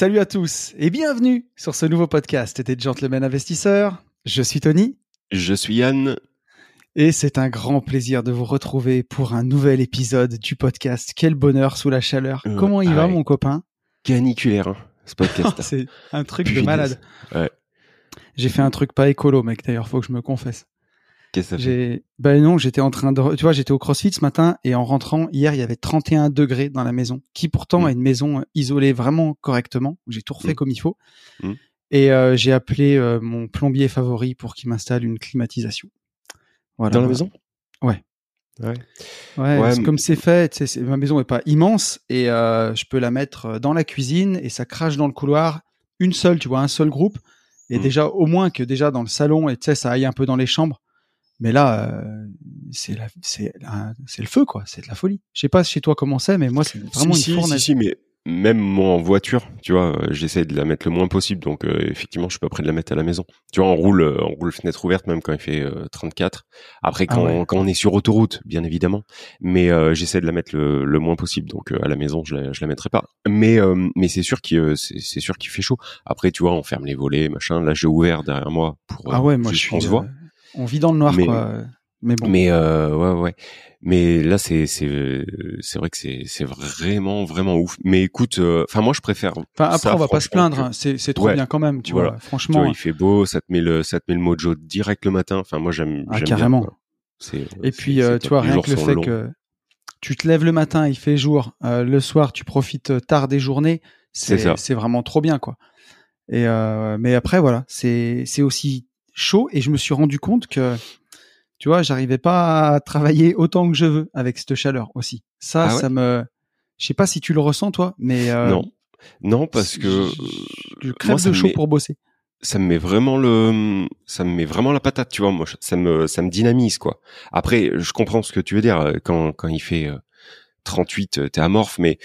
Salut à tous et bienvenue sur ce nouveau podcast des Gentlemen Investisseurs. Je suis Tony. Je suis Yann. Et c'est un grand plaisir de vous retrouver pour un nouvel épisode du podcast. Quel bonheur sous la chaleur. Euh, Comment il va, mon copain? Caniculaire, hein, ce podcast. C'est un truc de malade. Ouais. J'ai fait un truc pas écolo, mec. D'ailleurs, faut que je me confesse. Qu'est-ce que ça fait? Ben non, j'étais en train de, tu vois, j'étais au CrossFit ce matin et en rentrant hier, il y avait 31 degrés dans la maison, qui pourtant Mm. est une maison euh, isolée vraiment correctement. J'ai tout refait Mm. comme il faut. Mm. Et euh, j'ai appelé euh, mon plombier favori pour qu'il m'installe une climatisation. Voilà. Dans la maison? Ouais. Ouais. Ouais, Ouais, comme c'est fait, ma maison est pas immense et euh, je peux la mettre dans la cuisine et ça crache dans le couloir. Une seule, tu vois, un seul groupe. Et déjà, au moins que déjà dans le salon et tu sais, ça aille un peu dans les chambres. Mais là, euh, c'est c'est le feu quoi, c'est de la folie. Je sais pas chez toi comment c'est, mais moi c'est vraiment si, une si, fournaise. si, si, mais même moi en voiture, tu vois, euh, j'essaie de la mettre le moins possible, donc euh, effectivement, je suis pas prêt de la mettre à la maison. Tu vois, on roule, euh, on roule fenêtre ouverte même quand il fait euh, 34. Après, Ah quand, ouais. quand on est sur autoroute, bien évidemment, mais euh, j'essaie de la mettre le, le moins possible, donc euh, à la maison, je la, je la mettrai pas. Mais euh, mais c'est sûr qu'il euh, c'est sûr qu'il fait chaud. Après, tu vois, on ferme les volets, machin. Là, j'ai ouvert derrière moi pour. Ah euh, ouais, moi je suis. qu'on se voit. Euh, on vit dans le noir Mais- quoi. Mais bon. Mais euh, ouais ouais. Mais là c'est c'est c'est vrai que c'est c'est vraiment vraiment ouf. Mais écoute, euh, enfin moi je préfère. Enfin après ça, on va pas se plaindre, que- hein. c'est c'est trop Ouais. bien quand même, tu Voilà. vois. Tu Franchement. vois, il fait beau, ça te met le ça te met le mojo direct le matin. Enfin moi j'aime Ah, bien, carrément. Et puis, euh, tu vois, rien que le fait longs. que tu te lèves le matin, il fait jour, euh, le soir, tu profites euh, tard des journées, C'est c'est ça. c'est vraiment trop bien, quoi. Et euh, mais après, voilà, c'est c'est aussi chaud et je me suis rendu compte que, tu vois, j'arrivais pas à travailler autant que je veux avec cette chaleur aussi. Ça, Ah ouais ça me, je sais pas si tu le ressens toi, mais euh, Non. Non parce que je, euh, crève moi, de chaud met- pour bosser. ça me met vraiment le ça me met vraiment la patate tu vois moi ça me ça me dynamise quoi après je comprends ce que tu veux dire euh, quand quand il fait euh, 38 euh, t'es amorphe mais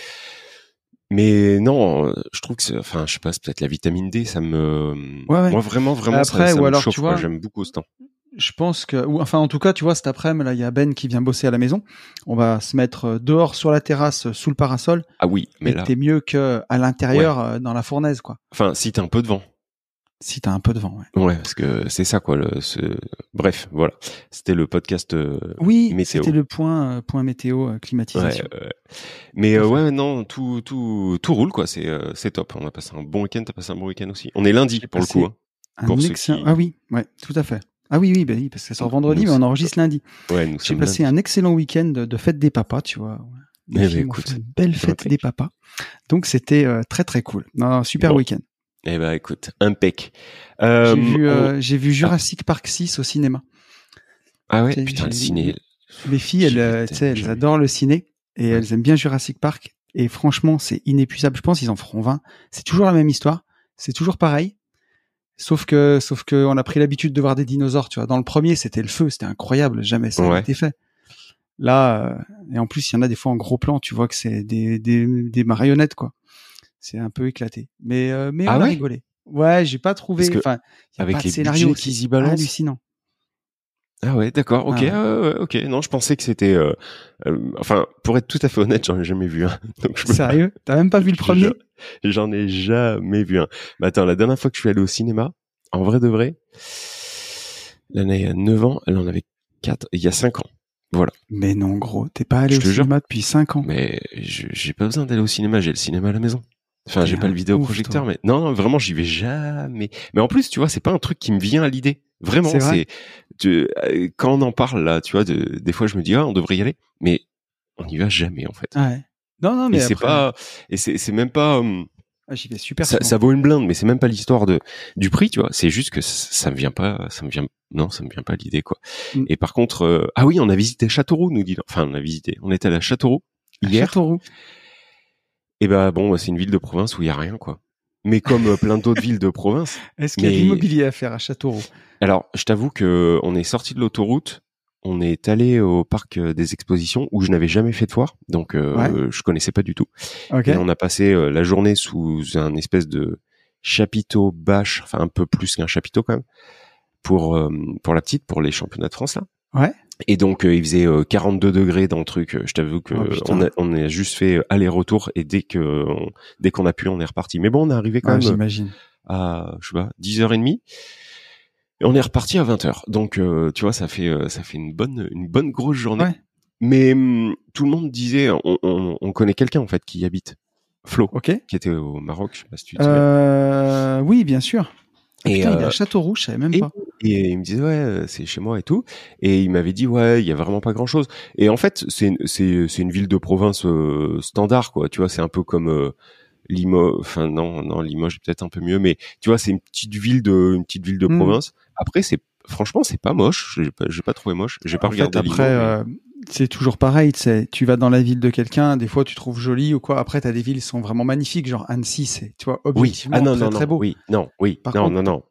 mais non je trouve que c'est- enfin je sais pas c'est peut-être la vitamine D ça me Ouais, ouais. moi vraiment vraiment Après, ça, ou me alors, chauffe, tu quoi. vois, j'aime beaucoup ce temps je pense que, ou enfin en tout cas, tu vois, cet après-midi, là, il y a Ben qui vient bosser à la maison. On va se mettre euh, dehors sur la terrasse, euh, sous le parasol. ah oui mais là t'es mieux que à l'intérieur, euh, dans la fournaise, quoi. enfin si t'as un peu de vent Si t'as un peu de vent, ouais. ouais parce que c'est ça quoi le ce... bref voilà c'était le podcast euh, Oui, Météo. c'était le point, euh, point météo, euh, Ouais, climatisation. euh, mais euh, ouais, non, tout, tout, tout roule quoi. C'est, euh, c'est top. On a passé un bon week-end. T'as passé un bon week-end aussi. On est lundi J'ai pour le coup. hein. Un pour excellent- qui- Ah oui, ouais, tout à fait. Ah oui, oui, bah oui, parce que ça sort vendredi, Nous, mais on enregistre lundi. Ouais, nous J'ai passé lundi. un excellent week-end de, fête des papas, tu vois. Eh ben, filles écoute, une belle fête des papas. Donc c'était très très cool. Non, super Bon. week-end. Eh ben, écoute, impec. Euh, J'ai vu, on- euh, j'ai vu Jurassic Park 6 au cinéma. Ah ouais, putain, le ciné. Les filles, elles, euh, tu sais, elles adorent le ciné et elles aiment bien Jurassic Park. Et franchement, c'est inépuisable. Je pense qu'ils en feront 20. C'est toujours la même histoire. C'est toujours pareil. Sauf que, sauf que, on a pris l'habitude de voir des dinosaures. Tu vois, dans le premier, c'était le feu, c'était incroyable. Jamais ça n'a Ouais. été fait. Là, euh, et en plus, il y en a des fois en gros plan. Tu vois que c'est des, des, des marionnettes, quoi. C'est un peu éclaté. Mais, euh, mais Ah on a rigolé. Ouais, j'ai pas trouvé. Enfin, a avec pas les scénario. budgets qu'ils y c'est balancent, hallucinant. Ah ouais, d'accord, ok, Ah ouais. ah ouais, ok. Non, je pensais que c'était. euh, euh, enfin, pour être tout à fait honnête, j'en ai jamais vu un. Donc je Sérieux? T'as même pas vu le premier? J'en- ai jamais vu un. Mais attends, la dernière fois que je suis allé au cinéma, en vrai de vrai, l'année à 9 ans, elle en avait 4, il y a 5 ans. Voilà. Mais non, gros, t'es pas allé Je au jure. cinéma depuis 5 ans. Mais j'ai pas besoin d'aller au cinéma, j'ai le cinéma à la maison. Enfin, j'ai pas le vidéoprojecteur, ouf, mais non, non, vraiment, j'y vais jamais. Mais en plus, tu vois, c'est pas un truc qui me vient à l'idée. Vraiment, C'est vrai tu- euh, quand on en parle là, tu vois, de- des fois je me dis ah, on devrait y aller, mais on n'y va jamais en fait. Ouais. Non, non, mais c'est pas, et c'est même pas, hum, Ah, J'y vais super Ça, vaut une blinde, mais c'est même pas l'histoire de du prix, tu vois. C'est juste que ça, ça me vient pas, ça me vient, non, ça me vient pas à l'idée, quoi. Mm. Et par contre, euh, ah oui, on a visité Châteauroux, nous dit. Enfin, on a visité. On était à la Châteauroux À hier. Châteauroux. Et bah bon, c'est une ville de province où il y a rien, quoi. Mais comme euh, plein d'autres villes de province. Est-ce qu'il y a de l'immobilier à faire à Châteauroux? Alors, je t'avoue que on est sorti de l'autoroute, on est allé au parc euh, des expositions où je n'avais jamais fait de foire, donc euh, Ouais. je connaissais pas du tout. Et on a passé euh, la journée sous un espèce de chapiteau bâche, enfin un peu plus qu'un chapiteau quand même, pour euh, pour la petite, pour les championnats de France là. Ouais. Et donc euh, il faisait euh, 42 degrés dans le truc. Je t'avoue que Oh, euh, on, a, on a juste fait aller-retour et dès que on- dès qu'on a pu, on est reparti. Mais bon, on est arrivé quand Ouais, même J'imagine. à je sais pas 10h30 et on est reparti à 20h. Donc euh, tu vois, ça fait euh, ça fait une bonne une bonne grosse journée. Ouais. Mais hum, tout le monde disait on, on, on connaît quelqu'un en fait qui y habite. Flo Ok. qui était au Maroc, je sais pas si tu te souviens. Euh, oui, bien sûr. Et, Putain, il est euh, à Châteauroux, je savais même et, pas. et il me disait ouais euh, c'est chez moi et tout et il m'avait dit ouais il y a vraiment pas grand chose et en fait c'est une- c'est c'est une ville de province euh, standard quoi tu vois c'est un peu comme euh, Limoges enfin non non Limoges est peut-être un peu mieux mais tu vois c'est une petite ville de une petite ville de Mm. province après c'est franchement c'est pas moche j'ai pas pas trouvé moche j'ai pas En fait, regardé après, Limoges, mais- euh, c'est toujours pareil. Tu sais, tu vas dans la ville de quelqu'un, des fois tu trouves joli ou quoi. Après, t'as des villes qui sont vraiment magnifiques, genre Annecy, c'est, tu vois, oui ah non très, non très non beau. oui non oui Par non contre, non non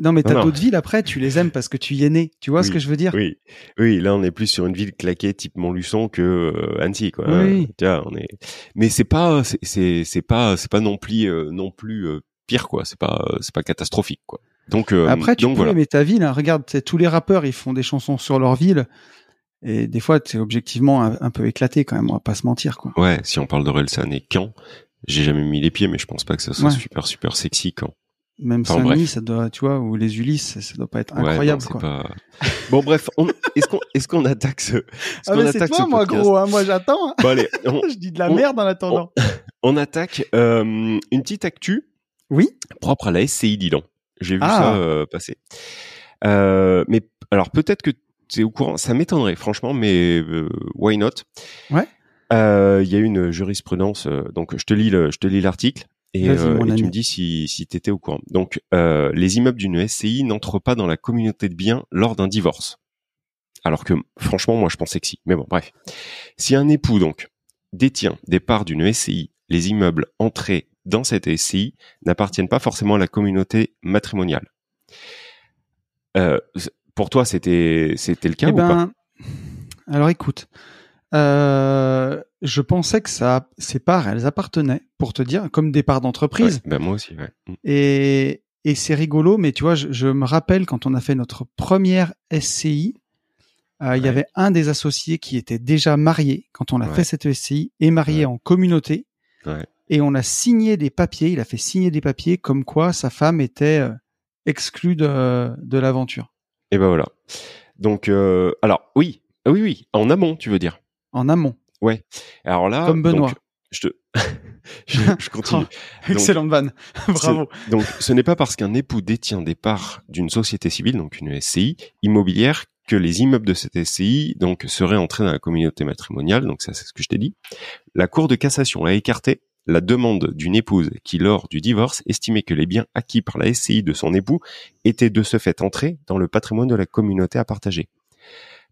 Non, mais t'as d'autres villes après, tu les aimes parce que tu y es né. Tu vois ce que je veux dire? Oui, oui, là on est plus sur une ville claquée type Montluçon que euh, Annecy, quoi. Oui. hein. Tu vois, on est. Mais c'est pas, c'est- c'est c'est pas, c'est pas non plus, euh, non plus euh, pire, quoi. C'est pas, c'est pas catastrophique, quoi. Donc euh, Après, tu donc peux voilà. aimer ta ville. hein. Regarde, tous les rappeurs, ils font des chansons sur leur ville. Et des fois, c'est objectivement un, un peu éclaté quand même, on va pas se mentir, quoi. Ouais, si on parle d'Orelsan et Caen, j'ai jamais mis les pieds, mais je pense pas que ça soit Ouais. super super sexy quand. Même Enfin, Saint-Denis, ça doit, tu vois, ou les Ulysses, ça doit pas être Ouais, non, incroyable, quoi. pas. Bon bref, on- est-ce qu'on est-ce qu'on attaque ce, est-ce Ah, qu'on mais c'est attaque toi, ce moi, gros, hein. Moi, j'attends. hein. Bon allez, on, Je dis de la on- merde en attendant. on attaque euh, une petite actu Oui. propre à la SCI Dilan. J'ai vu Ah. ça euh, passer. Euh, mais alors peut-être que tu es au courant, ça m'étonnerait franchement, mais euh, why not? Ouais. Euh, Il y a une jurisprudence, euh, donc je te lis le, je te lis l'article et, euh, et tu me dis si si t'étais au courant. Donc euh, les immeubles d'une SCI n'entrent pas dans la communauté de biens lors d'un divorce. Alors que franchement, moi je pensais que si. Mais bon, bref. Si un époux donc détient des parts d'une SCI, les immeubles entrés dans cette SCI n'appartiennent pas forcément à la communauté matrimoniale. Euh, pour toi, c'était c'était le cas Eh ou pas? ben, alors écoute, euh, je pensais que ça, ces parts, elles appartenaient, pour te dire, comme des parts d'entreprise. Ouais, ben moi aussi. Ouais. Mm. Et, et c'est rigolo, mais tu vois, je, je me rappelle quand on a fait notre première SCI, euh, il y avait un des associés qui était déjà marié quand on a fait cette SCI et marié en communauté. Ouais. Et on a signé des papiers, il a fait signer des papiers comme quoi sa femme était euh, exclue de, de l'aventure. Et ben voilà. Donc euh, alors oui, oui oui, en amont, tu veux dire? En amont. Alors là, Comme Benoît. donc, je te, je, je continue. Excellente vanne. Bravo. Ce- donc, ce n'est pas parce qu'un époux détient des parts d'une société civile, donc une SCI immobilière, que les immeubles de cette SCI donc seraient entrés dans la communauté matrimoniale. Donc ça, c'est ce que je t'ai dit. La Cour de cassation a écarté la demande d'une épouse qui, lors du divorce, estimait que les biens acquis par la SCI de son époux étaient de ce fait entrés dans le patrimoine de la communauté à partager.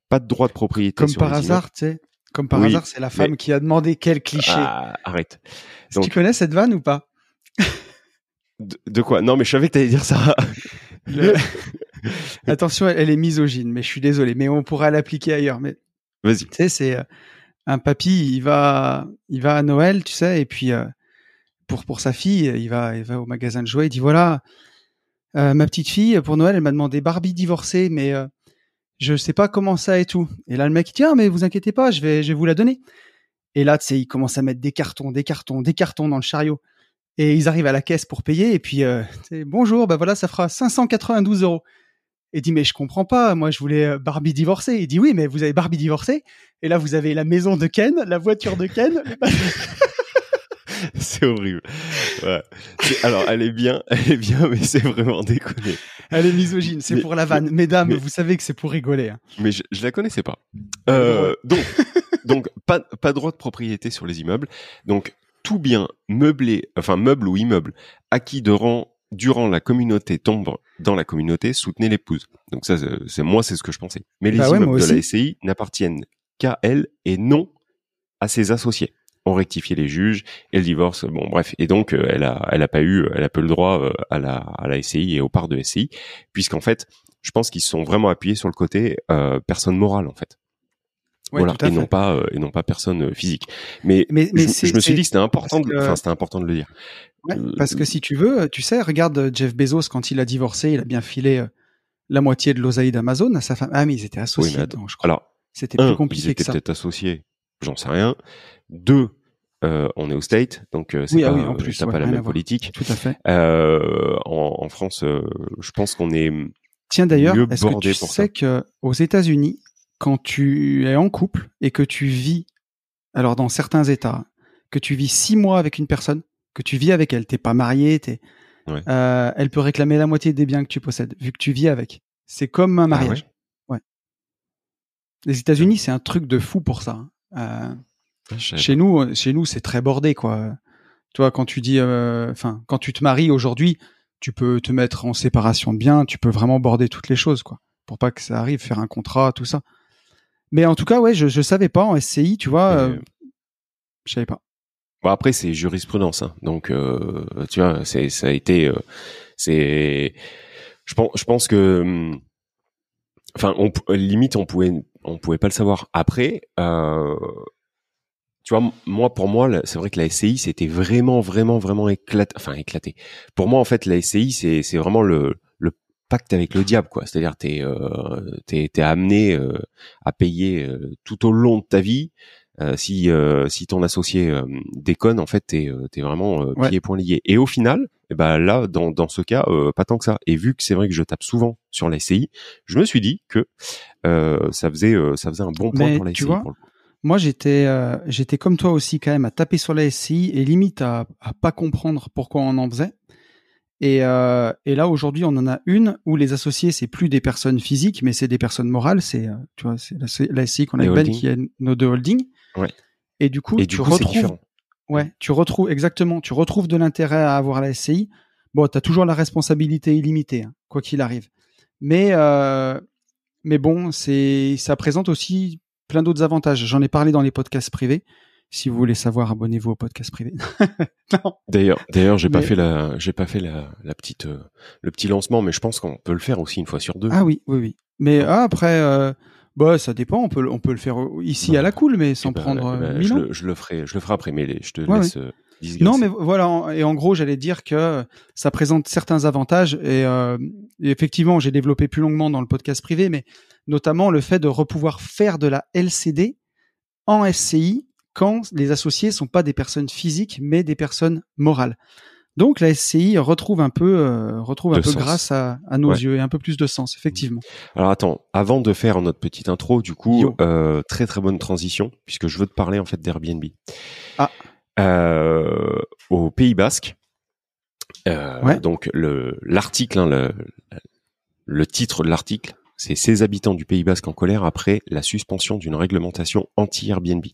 Pas de droit de propriété Comme sur par les hasard, tu sais. Comme par Oui, hasard, c'est la femme mais- qui a demandé quel cliché. Ah, arrête. Est-ce que tu connais cette vanne ou pas? De, de quoi? Non, mais je savais que t'allais dire ça. Le- Attention, elle, elle est misogyne, mais je suis désolé, mais on pourra l'appliquer ailleurs. Mais Vas-y. tu sais, c'est euh, un papy, il va, il va à Noël, tu sais, et puis euh, pour pour sa fille, il va, il va au magasin de jouets, il dit voilà, euh, ma petite fille pour Noël, elle m'a demandé Barbie divorcée, mais euh, je sais pas comment ça et tout. Et là, le mec il dit ah mais vous inquiétez pas, je vais, je vais vous la donner. Et là, tu sais, il commence à mettre des cartons, des cartons, des cartons dans le chariot. Et ils arrivent à la caisse pour payer. Et puis, euh, bonjour, bah voilà, ça fera 592 euros. Et dit, mais je comprends pas, moi je voulais euh, Barbie divorcée. Il dit, oui, mais vous avez Barbie divorcée. Et là, vous avez la maison de Ken, la voiture de Ken. c'est horrible. Ouais. Alors, elle est bien, elle est bien, mais c'est vraiment déconné. Elle est misogyne, c'est pour la vanne. Mesdames, mais- vous savez que c'est pour rigoler. hein. Mais je, je la connaissais pas. Euh, donc, donc pas, pas droit de propriété sur les immeubles. Donc, tout bien meublé, enfin meuble ou immeuble acquis durant durant la communauté tombe dans la communauté, soutenez l'épouse. Donc ça, c'est moi, c'est ce que je pensais. Mais les Bah immeubles de la. SCI n'appartiennent qu'à elle et non à ses associés. On rectifié les juges et le divorce. Bon, bref. Et donc, euh, elle a, elle a pas eu, elle a pas eu le droit euh, à la, à la SCI et aux parts de SCI, puisqu'en fait, je pense qu'ils sont vraiment appuyés sur le côté euh, personne morale, en fait. Ouais, voilà. Et fait. non pas, euh, et non pas personne euh, physique. Mais, Mais- mais je, je me suis dit c'était important, de, enfin, c'était important de le dire. Ouais, Euh, parce que si tu veux, tu sais, regarde euh, Jeff Bezos quand il a divorcé, il a bien filé euh, la moitié de l'oseille d'Amazon à sa femme. Ah mais ils étaient associés, je crois. Alors, C'était plus ils compliqué que étaient ça. peut-être associés, j'en sais rien. Deux, euh, on est au state, donc euh, c'est Oui, ah pas, oui, en plus, ouais, pas la même politique. Tout à fait. Euh, en, en France, euh, je pense qu'on est Tiens d'ailleurs, est-ce que tu sais ça. que aux États-Unis, quand tu es en couple et que tu vis, alors dans certains États, que tu vis six mois avec une personne, que tu vis avec elle, t'es pas marié, t'es, Ouais. euh, elle peut réclamer la moitié des biens que tu possèdes, vu que tu vis avec. C'est comme un Ah mariage. ouais. Les États-Unis, c'est un truc de fou pour ça. hein. Euh, Ah, chez nous, chez nous, c'est très bordé, quoi. Tu vois, quand tu dis, euh, enfin, quand tu te maries aujourd'hui, tu peux te mettre en séparation de biens, tu peux vraiment border toutes les choses, quoi, pour pas que ça arrive, faire un contrat, tout ça. Mais en tout cas, ouais, je, je savais pas en SCI, tu vois, euh, je savais pas. Bon après c'est jurisprudence, hein. donc euh, tu vois, c'est ça a été, euh, c'est, je pense, je pense que, hum, enfin, limite on pouvait, on pouvait pas le savoir. Après, euh, tu vois, moi pour moi, c'est vrai que la SCI c'était vraiment, vraiment, vraiment éclaté, enfin éclaté. Pour moi en fait, la SCI c'est, c'est vraiment le, le pacte avec le diable, quoi. C'est-à-dire t'es, euh, t'es, t'es amené euh, à payer euh, tout au long de ta vie. Euh, si euh, si ton associé euh, déconne, en fait, t'es t'es vraiment euh, Ouais. pieds et poings liés. Et au final, eh ben là, dans dans ce cas, euh, pas tant que ça. Et vu que c'est vrai que je tape souvent sur la SCI, je me suis dit que euh, ça faisait euh, ça faisait un bon point Mais pour la SCI. vois, pour le coup. Moi, j'étais, euh, j'étais comme toi aussi quand même à taper sur la SCI et limite à, à pas comprendre pourquoi on en faisait. Et, euh, et là aujourd'hui, on en a une où les associés c'est plus des personnes physiques, mais c'est des personnes morales. C'est, tu vois, c'est la, la SCI qu'on appelle qui est nos deux holdings. Ouais. Et du coup, Et du tu coup, retrouves, ouais, tu retrouves exactement, tu retrouves de l'intérêt à avoir la SCI. Bon, t'as toujours la responsabilité illimitée, hein, quoi qu'il arrive. Mais, euh, mais bon, c'est, ça présente aussi plein d'autres avantages. J'en ai parlé dans les podcasts privés. Si vous voulez savoir, abonnez-vous au podcast privé. D'ailleurs, d'ailleurs, j'ai pas fait la, j'ai pas fait la, la petite, euh, le petit lancement, mais je pense qu'on peut le faire aussi une fois sur deux. Ah oui, oui, oui. Mais ah, après, euh, bah, ça dépend. On peut, le- on peut le faire ici Ouais. à la cool, mais sans Eh ben, prendre eh euh, ben, mille je, ans. le, je le ferai, je le ferai après, mais les- je te Ouais, laisse euh. Non, mais voilà. Et en gros, j'allais dire que ça présente certains avantages. Et, euh, et effectivement, j'ai développé plus longuement dans le podcast privé, mais notamment le fait de repouvoir faire de la LCD en SCI quand les associés sont pas des personnes physiques, mais des personnes morales. Donc la SCI retrouve un peu, euh, retrouve un peu grâce à, à nos Ouais. yeux et un peu plus de sens, effectivement. Alors attends, avant de faire notre petite intro, du coup, euh, très très bonne transition, puisque je veux te parler en fait d'Airbnb. Ah. Euh, au Pays Basque. euh, Ouais. Donc le l'article, hein, le, le titre de l'article, c'est ces habitants du Pays Basque en colère après la suspension d'une réglementation anti-Airbnb.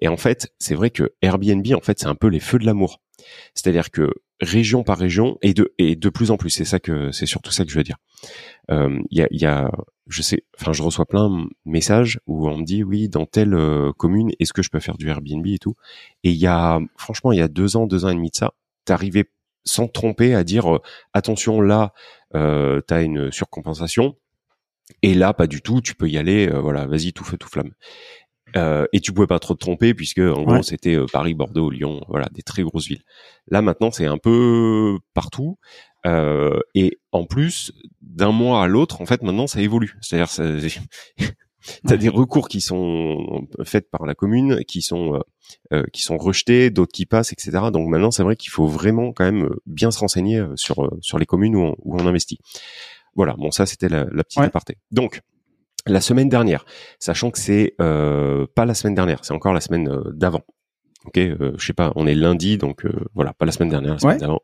Et en fait, c'est vrai que Airbnb, en fait, c'est un peu les feux de l'amour. C'est-à-dire que région par région et de et de plus en plus, c'est ça que c'est surtout ça que je veux dire. Euh, Il y a, y a je sais, enfin, je reçois plein de messages où on me dit oui, dans telle euh, commune, est-ce que je peux faire du Airbnb et tout? Et il y a, franchement, il y a deux ans, deux ans et demi de ça, t'arrivais sans te tromper à dire euh, attention là, euh, t'as une surcompensation. Et là, pas du tout. Tu peux y aller. voilà, vas-y, tout feu, tout flamme. Euh, et tu pouvais pas trop te tromper puisque en gros c'était euh, Paris, Bordeaux, Lyon, voilà des très grosses villes. Là maintenant c'est un peu partout euh, et en plus d'un mois à l'autre en fait maintenant ça évolue. C'est-à-dire ça- t'as Ouais. des recours qui sont faits par la commune, qui sont euh, euh, qui sont rejetés, d'autres qui passent, etc. Donc maintenant c'est vrai qu'il faut vraiment quand même bien se renseigner euh, sur sur les communes où on, où on investit. Voilà, bon ça c'était la, la petite Ouais. aparté. Donc la semaine dernière, sachant que c'est euh, pas la semaine dernière, c'est encore la semaine euh, d'avant. Ok, euh, je sais pas, on est lundi, donc euh, voilà, pas la semaine dernière, la semaine Ouais. d'avant.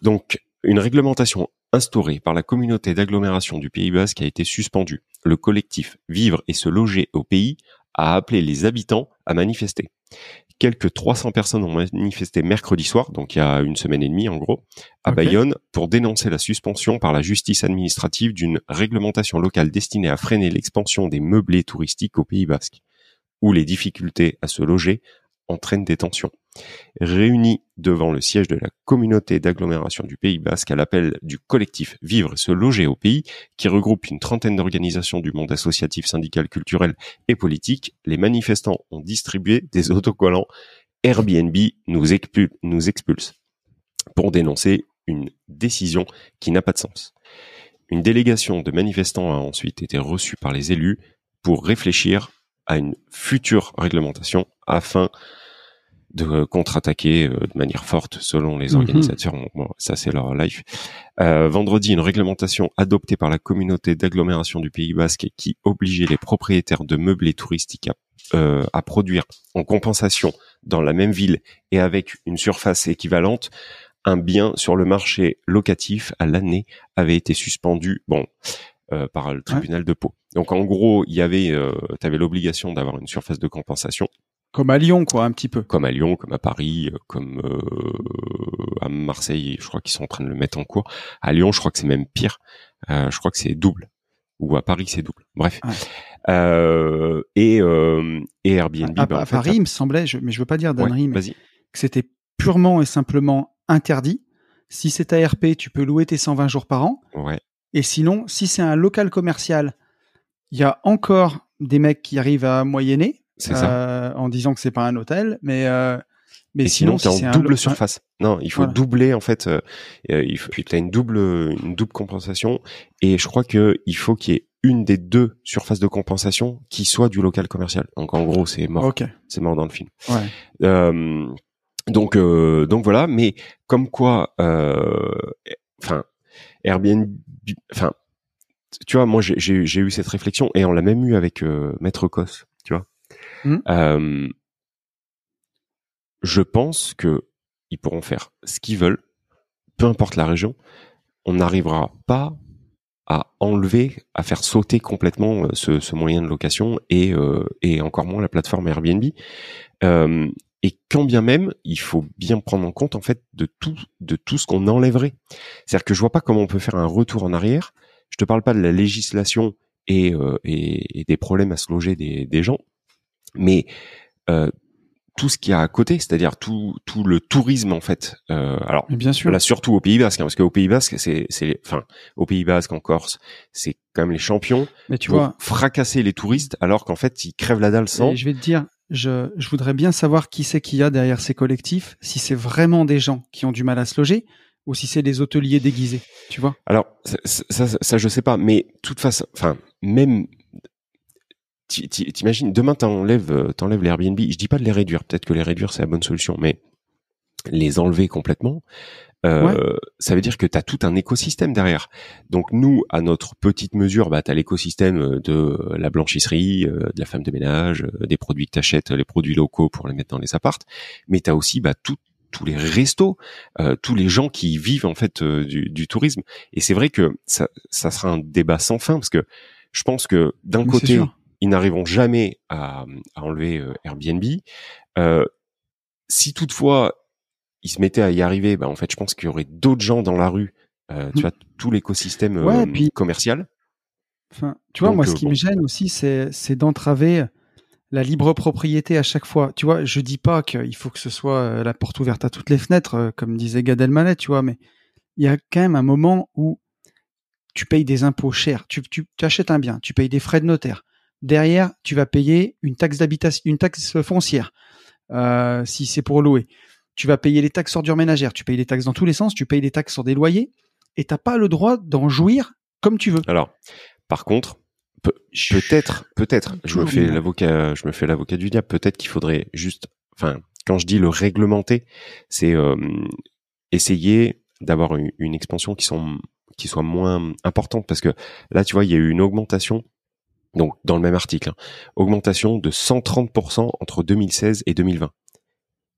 Donc une réglementation instaurée par la communauté d'agglomération du Pays Basque a été suspendue. Le collectif Vivre et se loger au pays a appelé les habitants à manifester. Quelques 300 personnes ont manifesté mercredi soir, donc il y a une semaine et demie en gros, à Bayonne pour dénoncer la suspension par la justice administrative d'une réglementation locale destinée à freiner l'expansion des meublés touristiques au Pays Basque, où les difficultés à se loger entraînent des tensions. Réunis devant le siège de la communauté d'agglomération du Pays Basque à l'appel du collectif Vivre se loger au pays, qui regroupe une trentaine d'organisations du monde associatif, syndical, culturel et politique, les manifestants ont distribué des autocollants Airbnb nous, nous expulse pour dénoncer une décision qui n'a pas de sens. Une délégation de manifestants a ensuite été reçue par les élus pour réfléchir à une future réglementation afin de contre-attaquer euh, de manière forte selon les mhm. organisateurs. ça, c'est leur life. Euh, vendredi, une réglementation adoptée par la communauté d'agglomération du Pays Basque qui obligeait les propriétaires de meublés touristiques à, euh, à produire en compensation dans la même ville et avec une surface équivalente un bien sur le marché locatif à l'année avait été suspendu. Bon. Euh, par le tribunal de Pau. Donc en gros, il y avait, euh, tu avais l'obligation d'avoir une surface de compensation comme à Lyon, quoi, un petit peu. Comme à Lyon, comme à Paris, euh, comme euh, à Marseille, je crois qu'ils sont en train de le mettre en cours. À Lyon, je crois que c'est même pire. Euh, je crois que c'est double. Ou à Paris, c'est double. Bref. Euh, et, et Airbnb. À, ben, Paris, il me semblait, je, mais je veux pas dire d'annerie, mais que c'était purement et simplement interdit. Si c'est ARP, tu peux louer tes 120 jours par an. Ouais. Et sinon, si c'est un local commercial, il y a encore des mecs qui arrivent à moyenner euh, en disant que c'est pas un hôtel, mais euh, mais sinon, sinon c'est en double surface. Non, il faut doubler en fait. Euh, il faut, tu as une double une double compensation et je crois que il faut qu'il y ait une des deux surfaces de compensation qui soit du local commercial. Donc en gros, c'est mort. C'est mort dans le film. Ouais. Euh, donc euh, donc voilà, mais comme quoi, enfin Airbnb, enfin tu vois, moi j'ai eu cette réflexion et on l'a même eu avec Maître Cos, tu vois. Mmh. Euh, je pense que ils pourront faire ce qu'ils veulent, peu importe la région. On n'arrivera pas à enlever, à faire sauter complètement euh, ce, ce moyen de location et, euh, et encore moins la plateforme Airbnb. Euh, et quand bien même, il faut bien prendre en compte en fait de tout, de tout ce qu'on enlèverait. C'est-à-dire que je vois pas comment on peut faire un retour en arrière. Je te parle pas de la législation et, euh, et des problèmes à se loger des, des gens mais euh, tout ce qu'il y a à côté, c'est-à-dire tout, tout le tourisme en fait. Euh, alors bien sûr. là surtout au Pays Basque, hein, parce qu'au Pays Basque, c'est, c'est, enfin, au Pays Basque en Corse, c'est quand même les champions. Mais tu vois, fracasser les touristes, alors qu'en fait ils crèvent la dalle sans. je vais te dire, je, je voudrais bien savoir qui c'est qu'il y a derrière ces collectifs, si c'est vraiment des gens qui ont du mal à se loger ou si c'est des hôteliers déguisés, tu vois. Alors ça, ça, ça, je sais pas, mais toute façon, enfin même t'imagines, demain t'enlèves, euh, t'enlèves les Airbnb. Je dis pas de les réduire. Peut-être que les réduire c'est la bonne solution, mais les enlever complètement, euh, ça veut dire que tu as tout un écosystème derrière. Donc nous, à notre petite mesure, bah, tu as l'écosystème de la blanchisserie, euh, de la femme de ménage, des produits que tu les produits locaux pour les mettre dans les appartes, mais tu as aussi bah, tout, tous les restos, tous les gens qui vivent en fait du, du, tourisme. Et c'est vrai que ça, ça sera un débat sans fin, parce que je pense que d'un côté, ils n'arriveront jamais à, enlever euh, Airbnb. Euh, si toutefois ils se mettaient à y arriver, bah, en fait, je pense qu'il y aurait d'autres gens dans la rue. Euh, tu mmh. vois, tout l'écosystème commercial. Enfin, tu vois, moi, ce qui me gêne aussi, c'est, d'entraver la libre propriété à chaque fois. Tu vois, je dis pas qu'il faut que ce soit la porte ouverte à toutes les fenêtres, comme disait Gad Elmaleh, tu vois, mais il y a quand même un moment où tu payes des impôts chers. Tu, tu achètes un bien, tu payes des frais de notaire, Derrière, tu vas payer une taxe d'habitation, une taxe foncière, euh, si c'est pour louer. Tu vas payer les taxes ordures ménagères, tu payes les taxes dans tous les sens, tu payes les taxes sur des loyers, et t'as pas le droit d'en jouir comme tu veux. Alors, par contre, peut-être, peut-être, je me fais l'avocat, je me fais l'avocat du diable. Peut-être qu'il faudrait juste, enfin, quand je dis le réglementer, c'est euh, essayer d'avoir une, une, expansion qui sont qui soit moins importante parce que là, tu vois, il y a eu une augmentation donc dans le même article, hein. augmentation de 130% entre 2016 et 2020.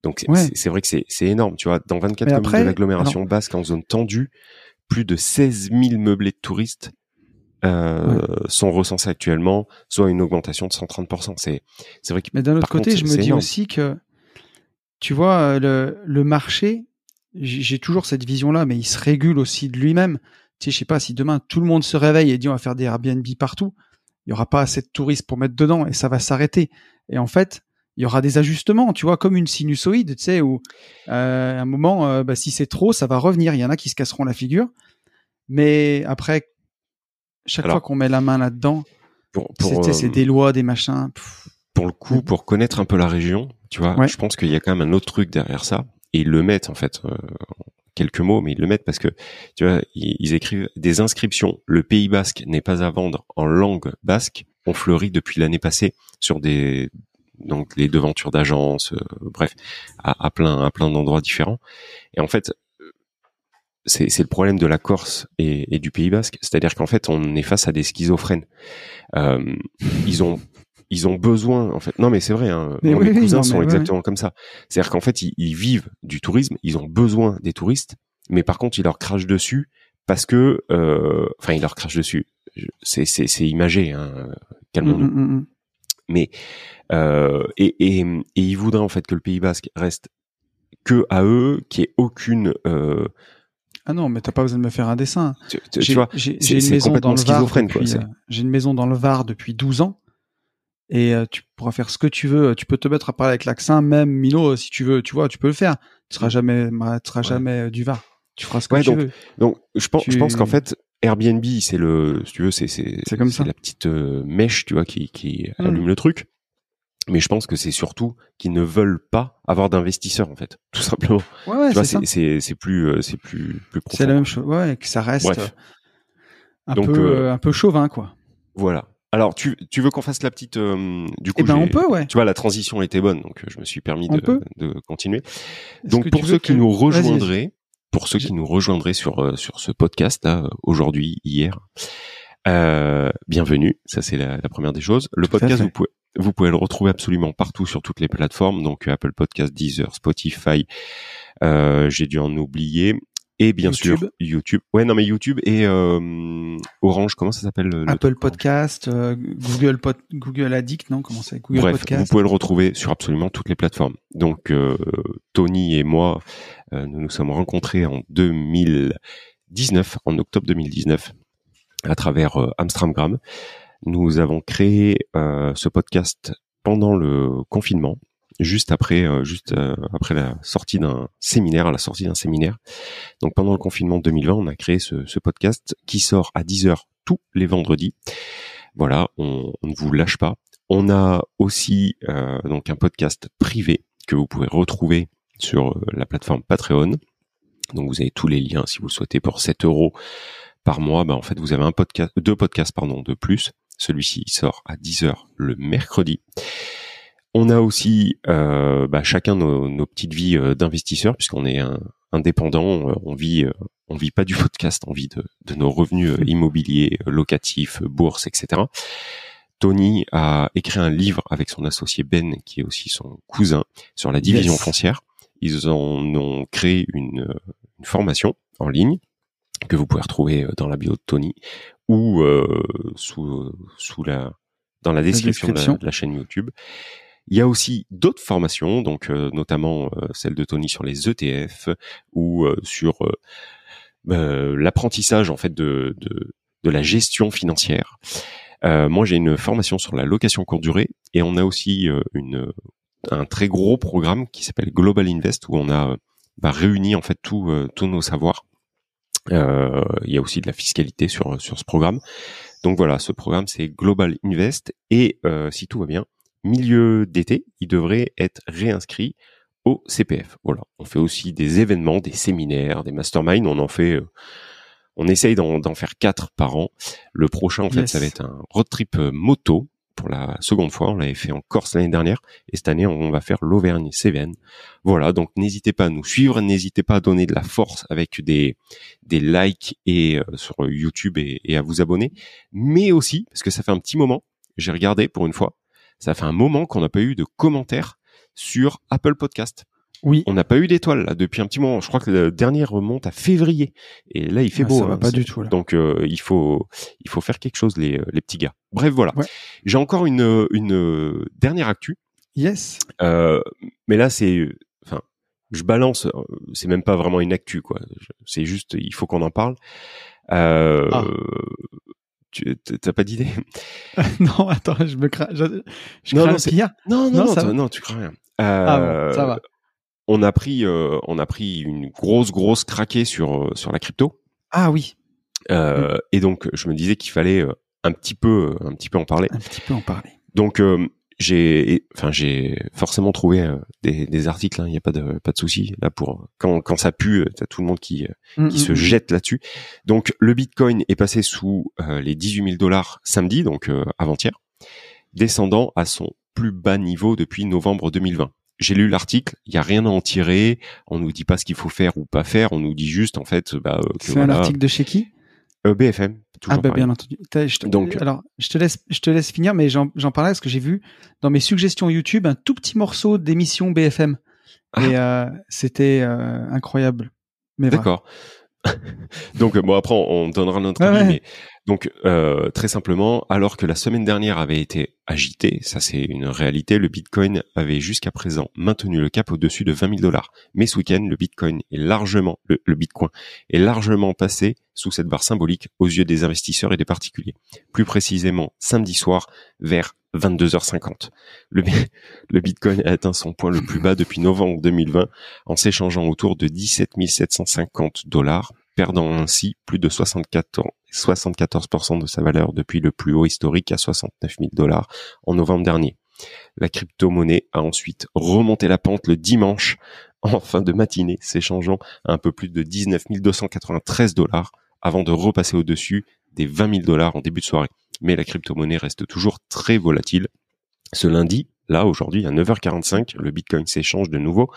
Donc c'est vrai que c'est énorme, tu vois. Dans 24 communes de l'agglomération basque en zone tendue, plus de 16 000 meublés de touristes euh, sont recensés actuellement, soit une augmentation de 130%. C'est vrai que. Mais d'un autre côté, je me dis aussi que tu vois, le, le marché, j'ai toujours cette vision-là, mais il se régule aussi de lui-même. Tu sais, je sais pas, si demain tout le monde se réveille et dit on va faire des Airbnb partout, il y aura pas assez de touristes pour mettre dedans et ça va s'arrêter. Et en fait, il y aura des ajustements, tu vois, comme une sinusoïde, tu sais, où euh, à un moment, euh, bah, si c'est trop, ça va revenir. Il y en a qui se casseront la figure, mais après, chaque fois qu'on met la main là-dedans, c'est euh, des lois, des machins. Pour le coup, pour connaître un peu la région, tu vois, je pense qu'il y a quand même un autre truc derrière ça, et ils le mettent en fait. Euh, quelques mots, mais ils le mettent parce que tu vois, ils, écrivent des inscriptions. Le Pays Basque n'est pas à vendre en langue basque. On fleurit depuis l'année passée sur des donc les devantures d'agences, euh, bref, à, plein à plein d'endroits différents. Et en fait, c'est le problème de la Corse et, et du Pays Basque, c'est-à-dire qu'en fait, on est face à des schizophrènes. Euh, ils ont ils ont besoin, en fait. Non, mais c'est vrai. Hein, mes cousins sont exactement comme ça. C'est-à-dire qu'en fait, ils, vivent du tourisme, ils ont besoin des touristes, mais par contre, ils leur crachent dessus parce que, euh, enfin, ils leur crachent dessus. C'est c'est c'est imagé. Hein, calmons-nous. Mm, mm, mm, mais euh, et, et, et ils voudraient en fait que le Pays Basque reste que à eux, qu'il n'y ait aucune euh, ah non, mais t'as pas besoin de me faire un dessin. J'ai une maison dans le Var depuis, j'ai une maison dans le Var depuis 12 ans et euh, tu pourras faire ce que tu veux. Tu peux te mettre à parler avec l'accent, même Mino, si tu veux. Tu vois, tu peux le faire. Tu seras jamais, tu seras jamais euh, du Var. Tu feras ce que tu donc, veux. Donc, je pense, je pense qu'en fait, Airbnb, c'est le, si tu veux, c'est c'est comme ça. la petite mèche, tu vois, qui qui hmm. allume le truc mais je pense que c'est surtout qu'ils ne veulent pas avoir d'investisseurs en fait, tout simplement. Ouais, ouais, c'est c'est c'est plus euh, c'est plus plus profond. C'est la même chose. Ouais, que ça reste un peu euh, un peu chauvin quoi. Voilà. Alors tu tu veux qu'on fasse la petite euh, du coup eh ben on peut ouais. Tu vois la transition était bonne donc je me suis permis de, de continuer. Donc pour ceux qui nous rejoindraient pour ceux qui nous rejoindraient sur sur ce podcast là aujourd'hui hier euh, bienvenue, ça c'est la, la, première des choses. Le podcast, vous pouvez, vous pouvez le retrouver absolument partout sur toutes les plateformes, donc Apple Podcast, Deezer, Spotify. Euh, J'ai dû en oublier. Et bien sûr YouTube. Ouais, non mais YouTube et euh, Orange, comment ça s'appelle Apple Podcast, euh, Google Pod, Google Addict, non Comment c'est Google Bref, vous pouvez le retrouver sur absolument toutes les plateformes. Donc euh, Tony et moi, nous nous sommes rencontrés en 2019, en octobre 2019, à travers Amstramgram. Nous avons créé ce podcast pendant le confinement, juste après, euh, juste euh, après la sortie d'un séminaire, à la sortie d'un séminaire. Donc pendant le confinement 2020, on a créé ce, podcast qui sort à 10 h tous les vendredis. Voilà, on, ne vous lâche pas. On a aussi donc un podcast privé que vous pouvez retrouver sur la plateforme Patreon. Donc vous avez tous les liens si vous le souhaitez pour 7 euros par mois. Bah, en fait, vous avez un podcast, deux podcasts pardon de plus celui-ci sort à 10h le mercredi. On a aussi euh, bah, chacun nos, petites vies euh, d'investisseurs puisqu'on est un, indépendant, euh, on vit, on vit pas du podcast, on vit de, nos revenus immobiliers, locatifs, bourse, etc. Tony a écrit un livre avec son associé Ben, qui est aussi son cousin, sur la division foncière. Ils en ont créé une, une formation en ligne que vous pouvez retrouver dans la bio de Tony, ou euh, sous, sous la dans la description, De, la, chaîne YouTube. Il y a aussi d'autres formations, donc euh, notamment euh, celle de Tony sur les ETF ou sur l'apprentissage en fait de, de, de, la gestion financière. moi, j'ai une formation sur la location courte durée et on a aussi une, un très gros programme qui s'appelle Global Invest où on a bah, réuni en fait tous tous nos savoirs euh, il y a aussi de la fiscalité sur sur ce programme. Donc voilà, ce programme c'est Global Invest et euh, si tout va bien, milieu d'été, il devrait être réinscrit au CPF. Voilà, on fait aussi des événements, des séminaires, des masterminds. On en fait, euh, on essaye d'en faire quatre par an. Le prochain, en fait, ça va être un road trip moto pour la seconde fois. On l'avait fait en Corse l'année dernière et cette année on va faire l'Auvergne-Cévennes. Voilà, donc n'hésitez pas à nous suivre, n'hésitez pas à donner de la force avec des des likes et euh, sur YouTube et, et, à vous abonner, mais aussi parce que ça fait un petit moment, j'ai regardé pour une fois, ça fait un moment qu'on n'a pas eu de commentaires sur Apple Podcast. Oui. On n'a pas eu d'étoiles là depuis un petit moment. Je crois que le dernier remonte à février et là il fait beau. Ça va hein. pas du tout. Là. Donc euh, il faut il faut faire quelque chose les les petits gars. Bref voilà. J'ai encore une une dernière actu. Yes. Euh, mais là c'est enfin je balance, c'est même pas vraiment une actu quoi. C'est juste, il faut qu'on en parle. Euh, Ah. Tu t'as pas d'idée non, attends, je me crains. Je, je Non, crains non, pire. Non, Non, non, va. non, tu crains rien. Ah Euh, bon, ça va. On a pris, euh, on a pris une grosse, grosse craquée sur euh, sur la crypto. Ah oui, Euh, Et donc, je me disais qu'il fallait euh, un petit peu, euh, un petit peu en parler. un petit peu en parler. Donc, euh, j'ai, enfin, j'ai forcément trouvé euh, des, des articles. Il n'y a pas de, pas de souci là pour quand, quand ça pue, euh, t'as tout le monde qui, Mm, qui mm, se mm. jette là-dessus. Donc, le Bitcoin est passé sous euh, les 18 000 dollars samedi, donc euh, avant-hier, descendant à son plus bas niveau depuis novembre 2020. J'ai lu l'article, il y a rien à en tirer. On nous dit pas ce qu'il faut faire ou pas faire. On nous dit juste en fait, bah, euh, C'est un article de chez qui? Euh, BFM. Ah bah bien entendu. Je te- Donc- alors je te laisse, je te laisse finir, mais j'en j'en parlais parce que j'ai vu dans mes suggestions YouTube un tout petit morceau d'émission BFM et euh, c'était euh, incroyable. D'accord. donc euh, bon après on on donnera notre Ouais, avis, ouais. mais donc euh, très simplement, alors que la semaine dernière avait été agitée, ça c'est une réalité, le Bitcoin avait jusqu'à présent maintenu le cap au-dessus de 20 000 dollars. Mais ce week-end, le Bitcoin est largement, le, Bitcoin est largement passé sous cette barre symbolique aux yeux des investisseurs et des particuliers. Plus précisément, samedi soir vers 22h50. Le, le Bitcoin a atteint son point le plus bas depuis novembre 2020 en s'échangeant autour de 17 750 dollars, perdant ainsi plus de 74, 74% de sa valeur depuis le plus haut historique à 69 000 dollars en novembre dernier. La crypto-monnaie a ensuite remonté la pente le dimanche en fin de matinée, s'échangeant à un peu plus de 19 293 dollars avant de repasser au-dessus des 20 000 dollars en début de soirée. Mais la crypto-monnaie reste toujours très volatile. Ce lundi, là, aujourd'hui, à 9h45, le Bitcoin s'échange de nouveau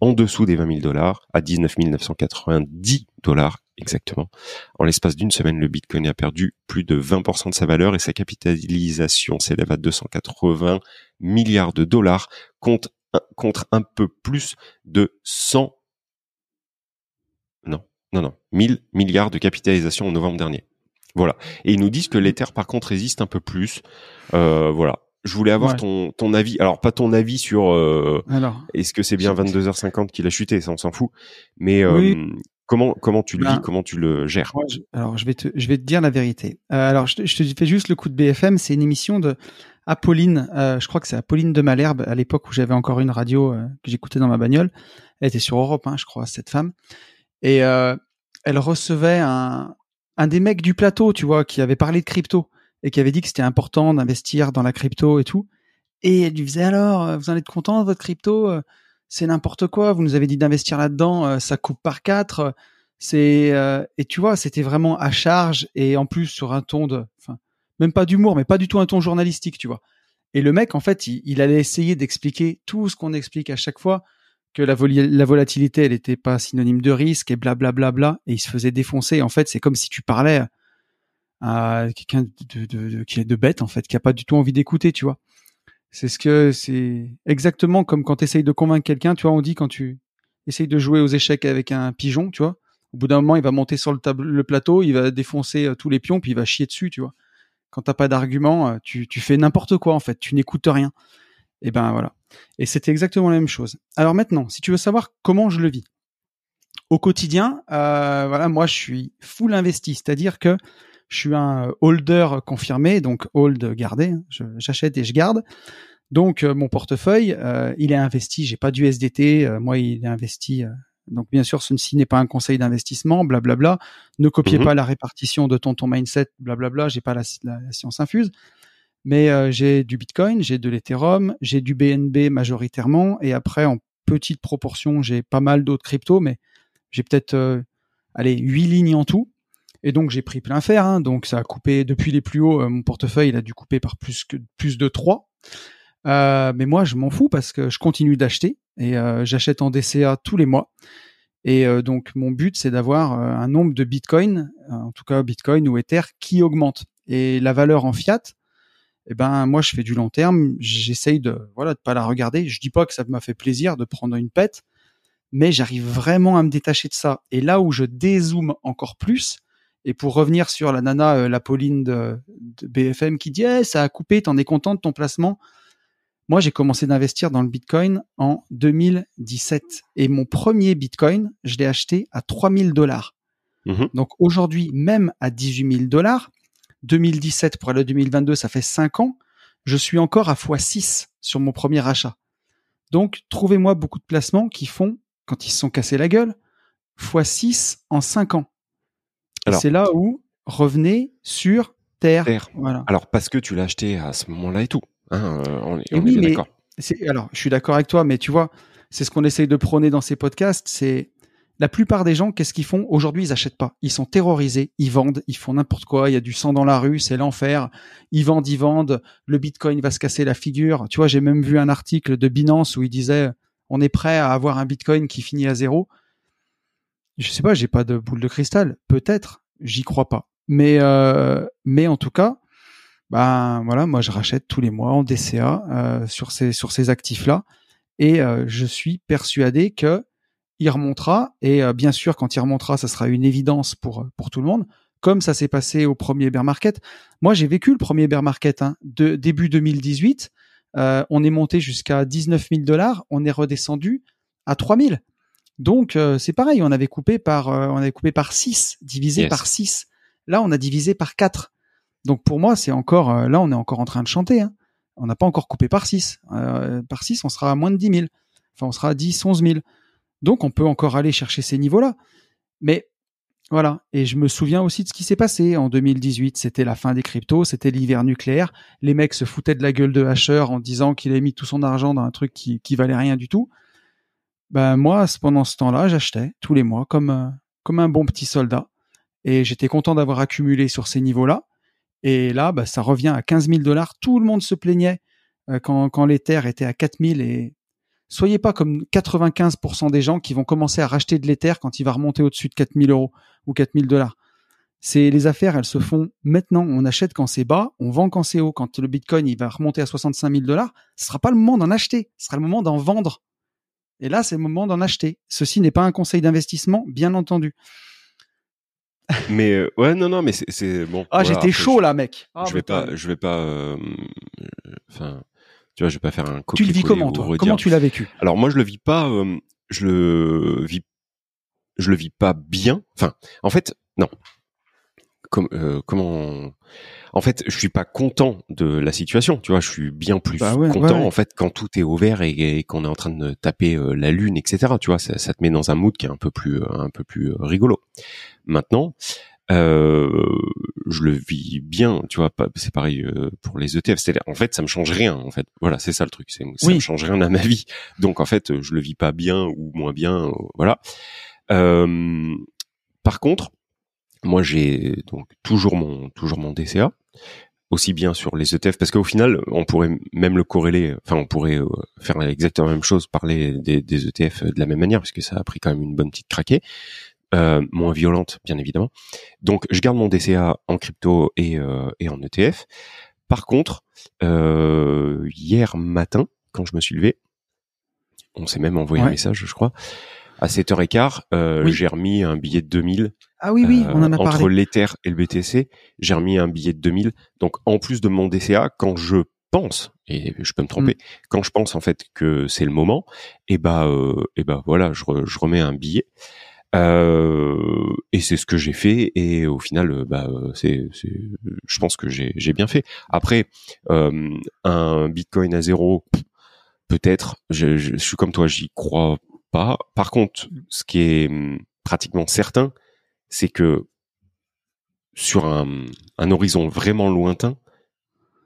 en dessous des 20 000 dollars à 19 990 dollars exactement. En l'espace d'une semaine, le Bitcoin a perdu plus de 20% de sa valeur et sa capitalisation s'élève à 280 milliards de dollars contre un, peu plus de 100 non, non, non, 1000 milliards de capitalisation en novembre dernier. Voilà. Et ils nous disent que l'Ether, par contre, résiste un peu plus. Euh, voilà. Je voulais avoir Ouais. ton, ton avis. Alors, pas ton avis sur euh, est-ce que c'est bien 22h50 qu'il a chuté Ça, on s'en fout. Mais euh, comment comment tu le Ben, vis Comment tu le gères? je- alors, je vais te, je vais te dire la vérité. Euh, alors, je te, je te fais juste le coup de BFM. C'est une émission de Apolline. je crois que c'est Apolline de Malherbe à l'époque où j'avais encore une radio que j'écoutais dans ma bagnole. Elle était sur Europe, hein, je crois, cette femme. Et elle recevait un, un des mecs du plateau, tu vois, qui avait parlé de crypto et qui avait dit que c'était important d'investir dans la crypto et tout. Et elle lui faisait alors, euh, vous en êtes content de votre crypto Euh, C'est n'importe quoi. Vous nous avez dit d'investir là-dedans, euh, ça coupe par quatre. C'est euh, et tu vois, c'était vraiment à charge et en plus sur un ton de, enfin, même pas d'humour, mais pas du tout un ton journalistique, tu vois. Et le mec, en fait, il, allait essayer d'expliquer tout ce qu'on explique à chaque fois, que la, volatilité, elle n'était pas synonyme de risque et blablabla, bla, bla, bla, et il se faisait défoncer. En fait, c'est comme si tu parlais à quelqu'un de, de, de- qui est de bête, en fait, qui a pas du tout envie d'écouter, tu vois. C'est ce que c'est exactement comme quand tu essayes de convaincre quelqu'un, tu vois, on dit quand tu essayes de jouer aux échecs avec un pigeon, tu vois. Au bout d'un moment, il va monter sur le, tableau, le plateau, il va défoncer euh, tous les pions, puis il va chier dessus, tu vois. Quand t'as pas d'argument, euh, tu, tu fais n'importe quoi en fait, tu n'écoutes rien. Et ben voilà. Et c'était exactement la même chose. Alors maintenant, si tu veux savoir comment je le vis, au quotidien, euh, voilà, moi je suis full investi, c'est-à-dire que je suis un holder confirmé, donc hold gardé, hein, j'achète et je garde. Donc euh, mon portefeuille, euh, il est investi, j'ai pas du SDT, euh, moi il est investi. euh, donc bien sûr, ceci n'est pas un conseil d'investissement, blablabla. Ne copiez Mhm. pas la répartition de ton ton mindset, blablabla. J'ai pas la, la- la science infuse, mais j'ai du Bitcoin, j'ai de l'Ethereum, j'ai du BNB majoritairement, et après en petite proportion, j'ai pas mal d'autres cryptos, mais j'ai peut-être allez huit lignes en tout. Et donc j'ai pris plein fer, hein, donc ça a coupé depuis les plus hauts. euh, mon portefeuille il a dû couper par plus que plus de 3. Euh, mais moi je m'en fous parce que je continue d'acheter et euh, j'achète en DCA tous les mois. Et euh, donc mon but c'est d'avoir euh, un nombre de Bitcoin, euh, en tout cas Bitcoin ou Ether, qui augmente. Et la valeur en fiat, eh ben moi je fais du long terme, j'essaye de voilà de pas la regarder. Je dis pas que ça m'a fait plaisir de prendre une pète, mais j'arrive vraiment à me détacher de ça. Et là où je dézoome encore plus, et pour revenir sur la nana, euh, la Pauline de, de BFM qui dit Eh, ça a coupé, t'en es content de ton placement? Moi, j'ai commencé d'investir dans le Bitcoin en 2017 et mon premier Bitcoin, je l'ai acheté à 3000 dollars. Mhm. Donc aujourd'hui, même à 18 000 dollars, 2017 pour aller à 2022, ça fait 5 ans, je suis encore à x6 sur mon premier achat. Donc, trouvez-moi beaucoup de placements qui font, quand ils se sont cassés la gueule, x6 en 5 ans. C'est là où revenez sur terre. Terre. Voilà. Alors parce que tu l'as acheté à ce moment-là et tout. Hein, euh, on est, bien d'accord. C'est- alors, je suis d'accord avec toi, mais tu vois, c'est ce qu'on essaye de prôner dans ces podcasts. C'est la plupart des gens, qu'est-ce qu'ils font? Aujourd'hui Ils achètent pas. Ils sont terrorisés. Ils vendent. Ils font n'importe quoi. Il y a du sang dans la rue. C'est l'enfer. Ils vendent, ils vendent. Le Bitcoin va se casser la figure. Tu vois, j'ai même vu un article de Binance où il disait on est prêt à avoir un Bitcoin qui finit à zéro. Je sais pas. J'ai pas de boule de cristal. Peut-être. J'y crois pas. Mais euh, mais en tout cas, ben voilà, moi je rachète tous les mois en DCA euh, sur ces sur ces actifs là et euh, je suis persuadé que il remontera et bien sûr quand il remontera, ça sera une évidence pour pour tout le monde, comme ça s'est passé au premier bear market. Moi j'ai vécu le premier bear market hein, de début 2018, euh, on est monté jusqu'à 19 000 dollars, on est redescendu à 3 000. Donc euh, c'est pareil, on avait coupé par euh, on avait coupé par 6, divisé Yes. par 6. Là on a divisé par 4. Donc pour moi, c'est encore euh, là, on est encore en train de chanter. Hein. On n'a pas encore coupé par 6. Euh, par 6, on sera à moins de 10 000. Enfin, on sera à 10, 11 000. Donc on peut encore aller chercher ces niveaux-là. Mais voilà. Et je me souviens aussi de ce qui s'est passé en 2018. C'était la fin des cryptos, c'était l'hiver nucléaire. Les mecs se foutaient de la gueule de Hasher en disant qu'il avait mis tout son argent dans un truc qui, qui valait rien du tout. Ben moi, pendant ce temps-là, j'achetais tous les mois comme euh, comme un bon petit soldat. Et j'étais content d'avoir accumulé sur ces niveaux-là. Et là, bah, ça revient à 15 000 dollars. Tout le monde se plaignait euh, quand, quand l'Ether était à 4 000. Et soyez pas comme 95% des gens qui vont commencer à racheter de l'Ether quand il va remonter au-dessus de 4 000 euros ou 4 000 dollars. C'est les affaires, elles se font maintenant. On achète quand c'est bas, on vend quand c'est haut. Quand le Bitcoin il va remonter à 65 000 dollars, ce sera pas le moment d'en acheter, ce sera le moment d'en vendre. Et là, c'est le moment d'en acheter. Ceci n'est pas un conseil d'investissement, bien entendu. Mais euh, ouais, non, non, mais c'est- bon. Ah, voilà, j'étais chaud je- là, mec. Ah, je vais pas, je vais pas, euh, enfin, tu vois, je vais pas faire un. Tu le vis comment toi? Comment tu l'as vécu? Alors moi, je le vis pas, euh, je le vis, je le vis pas bien. Enfin, en fait, non. Comme, euh, comment En fait, je suis pas content de la situation. Tu vois, je suis bien plus Bah ouais, content ouais, ouais. en fait quand tout est ouvert et, et qu'on est en train de taper euh, la lune, etc. Tu vois, ça, ça te met dans un mood qui est un peu plus, euh, un peu plus euh, rigolo. Maintenant, euh, je le vis bien. Tu vois, c'est pareil pour les ETF. C'est en fait, ça me change rien. En fait, voilà, c'est ça le truc. Ça Oui. me change rien à ma vie. Donc en fait, je le vis pas bien ou moins bien. Voilà. Euh, par contre, moi j'ai donc toujours mon toujours mon DCA aussi bien sur les ETF parce qu'au final on pourrait même le corréler enfin on pourrait euh, faire exactement la même chose parler des, des ETF de la même manière parce que ça a pris quand même une bonne petite craquée euh, moins violente bien évidemment. Donc je garde mon DCA en crypto et euh, et en ETF par contre euh, hier matin quand je me suis levé on s'est même envoyé un message je crois à 7h15 euh, Oui. j'ai remis un billet de 2000 Ah oui, oui, euh, on en a entre parlé. l'Ether et le BTC, j'ai remis un billet de 2000. Donc, en plus de mon DCA, quand je pense, et je peux me tromper, Mm. quand je pense en fait que c'est le moment, et bah, euh, et bah voilà, je, re- je remets un billet. Euh, et c'est ce que j'ai fait. Et au final, euh, bah, euh, c'est, je pense que j'ai, bien fait. Après, euh, un Bitcoin à zéro, peut-être. Je, je, je suis comme toi, j'y crois pas. Par contre, ce qui est hum, pratiquement certain, c'est que sur un, un horizon vraiment lointain,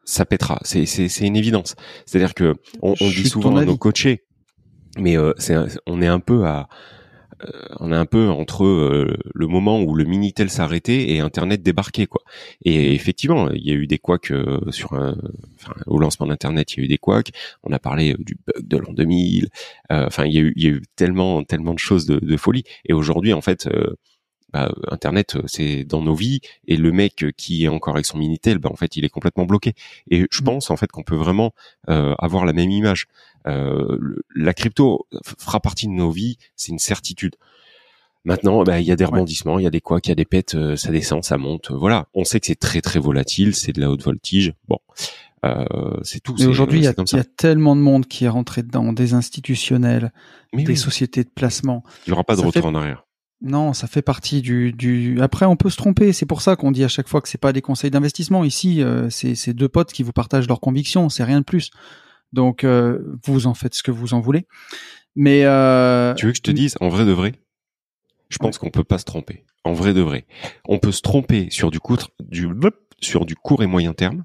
ça pètera. C'est, c'est, c'est une évidence. C'est-à-dire que on, on dit souvent à nos coachés, mais euh, c'est, on est un peu à, euh, on est un peu entre euh, le moment où le minitel s'arrêtait et Internet débarquait quoi. Et effectivement, il y a eu des couacs euh, sur un, enfin, au lancement d'Internet, il y a eu des couacs. On a parlé euh, du bug de l'an 2000. Euh, Enfin, il y a eu, il y a eu tellement, tellement de choses de, de folie. Et aujourd'hui, en fait, euh, bah, Internet, euh, c'est dans nos vies. Et le mec qui est encore avec son minitel, bah, en fait, il est complètement bloqué. Et je Mm. pense en fait qu'on peut vraiment euh, avoir la même image. Euh, la crypto fera partie de nos vies, c'est une certitude. Maintenant, bah, il y a des rebondissements, il y a des quoi, il y a des pètes, euh, ça descend, ça monte. euh, Voilà, on sait que c'est très très volatile, c'est de la haute voltige. Bon, Euh, c'est tout. Mais aujourd'hui, il y, a tellement de monde qui est rentré dedans, des institutionnels, des sociétés de placement. Il n'y aura pas de retour en arrière. Non, ça fait partie du, du. Après, on peut se tromper. C'est pour ça qu'on dit à chaque fois que c'est pas des conseils d'investissement. Ici, euh, c'est deux potes qui vous partagent leurs convictions. C'est rien de plus. Donc, euh, vous en faites ce que vous en voulez. Mais euh... tu veux que je te dise en vrai de vrai Je pense qu'on peut pas se tromper. En vrai de vrai, on peut se tromper sur du court, du sur du court et moyen terme.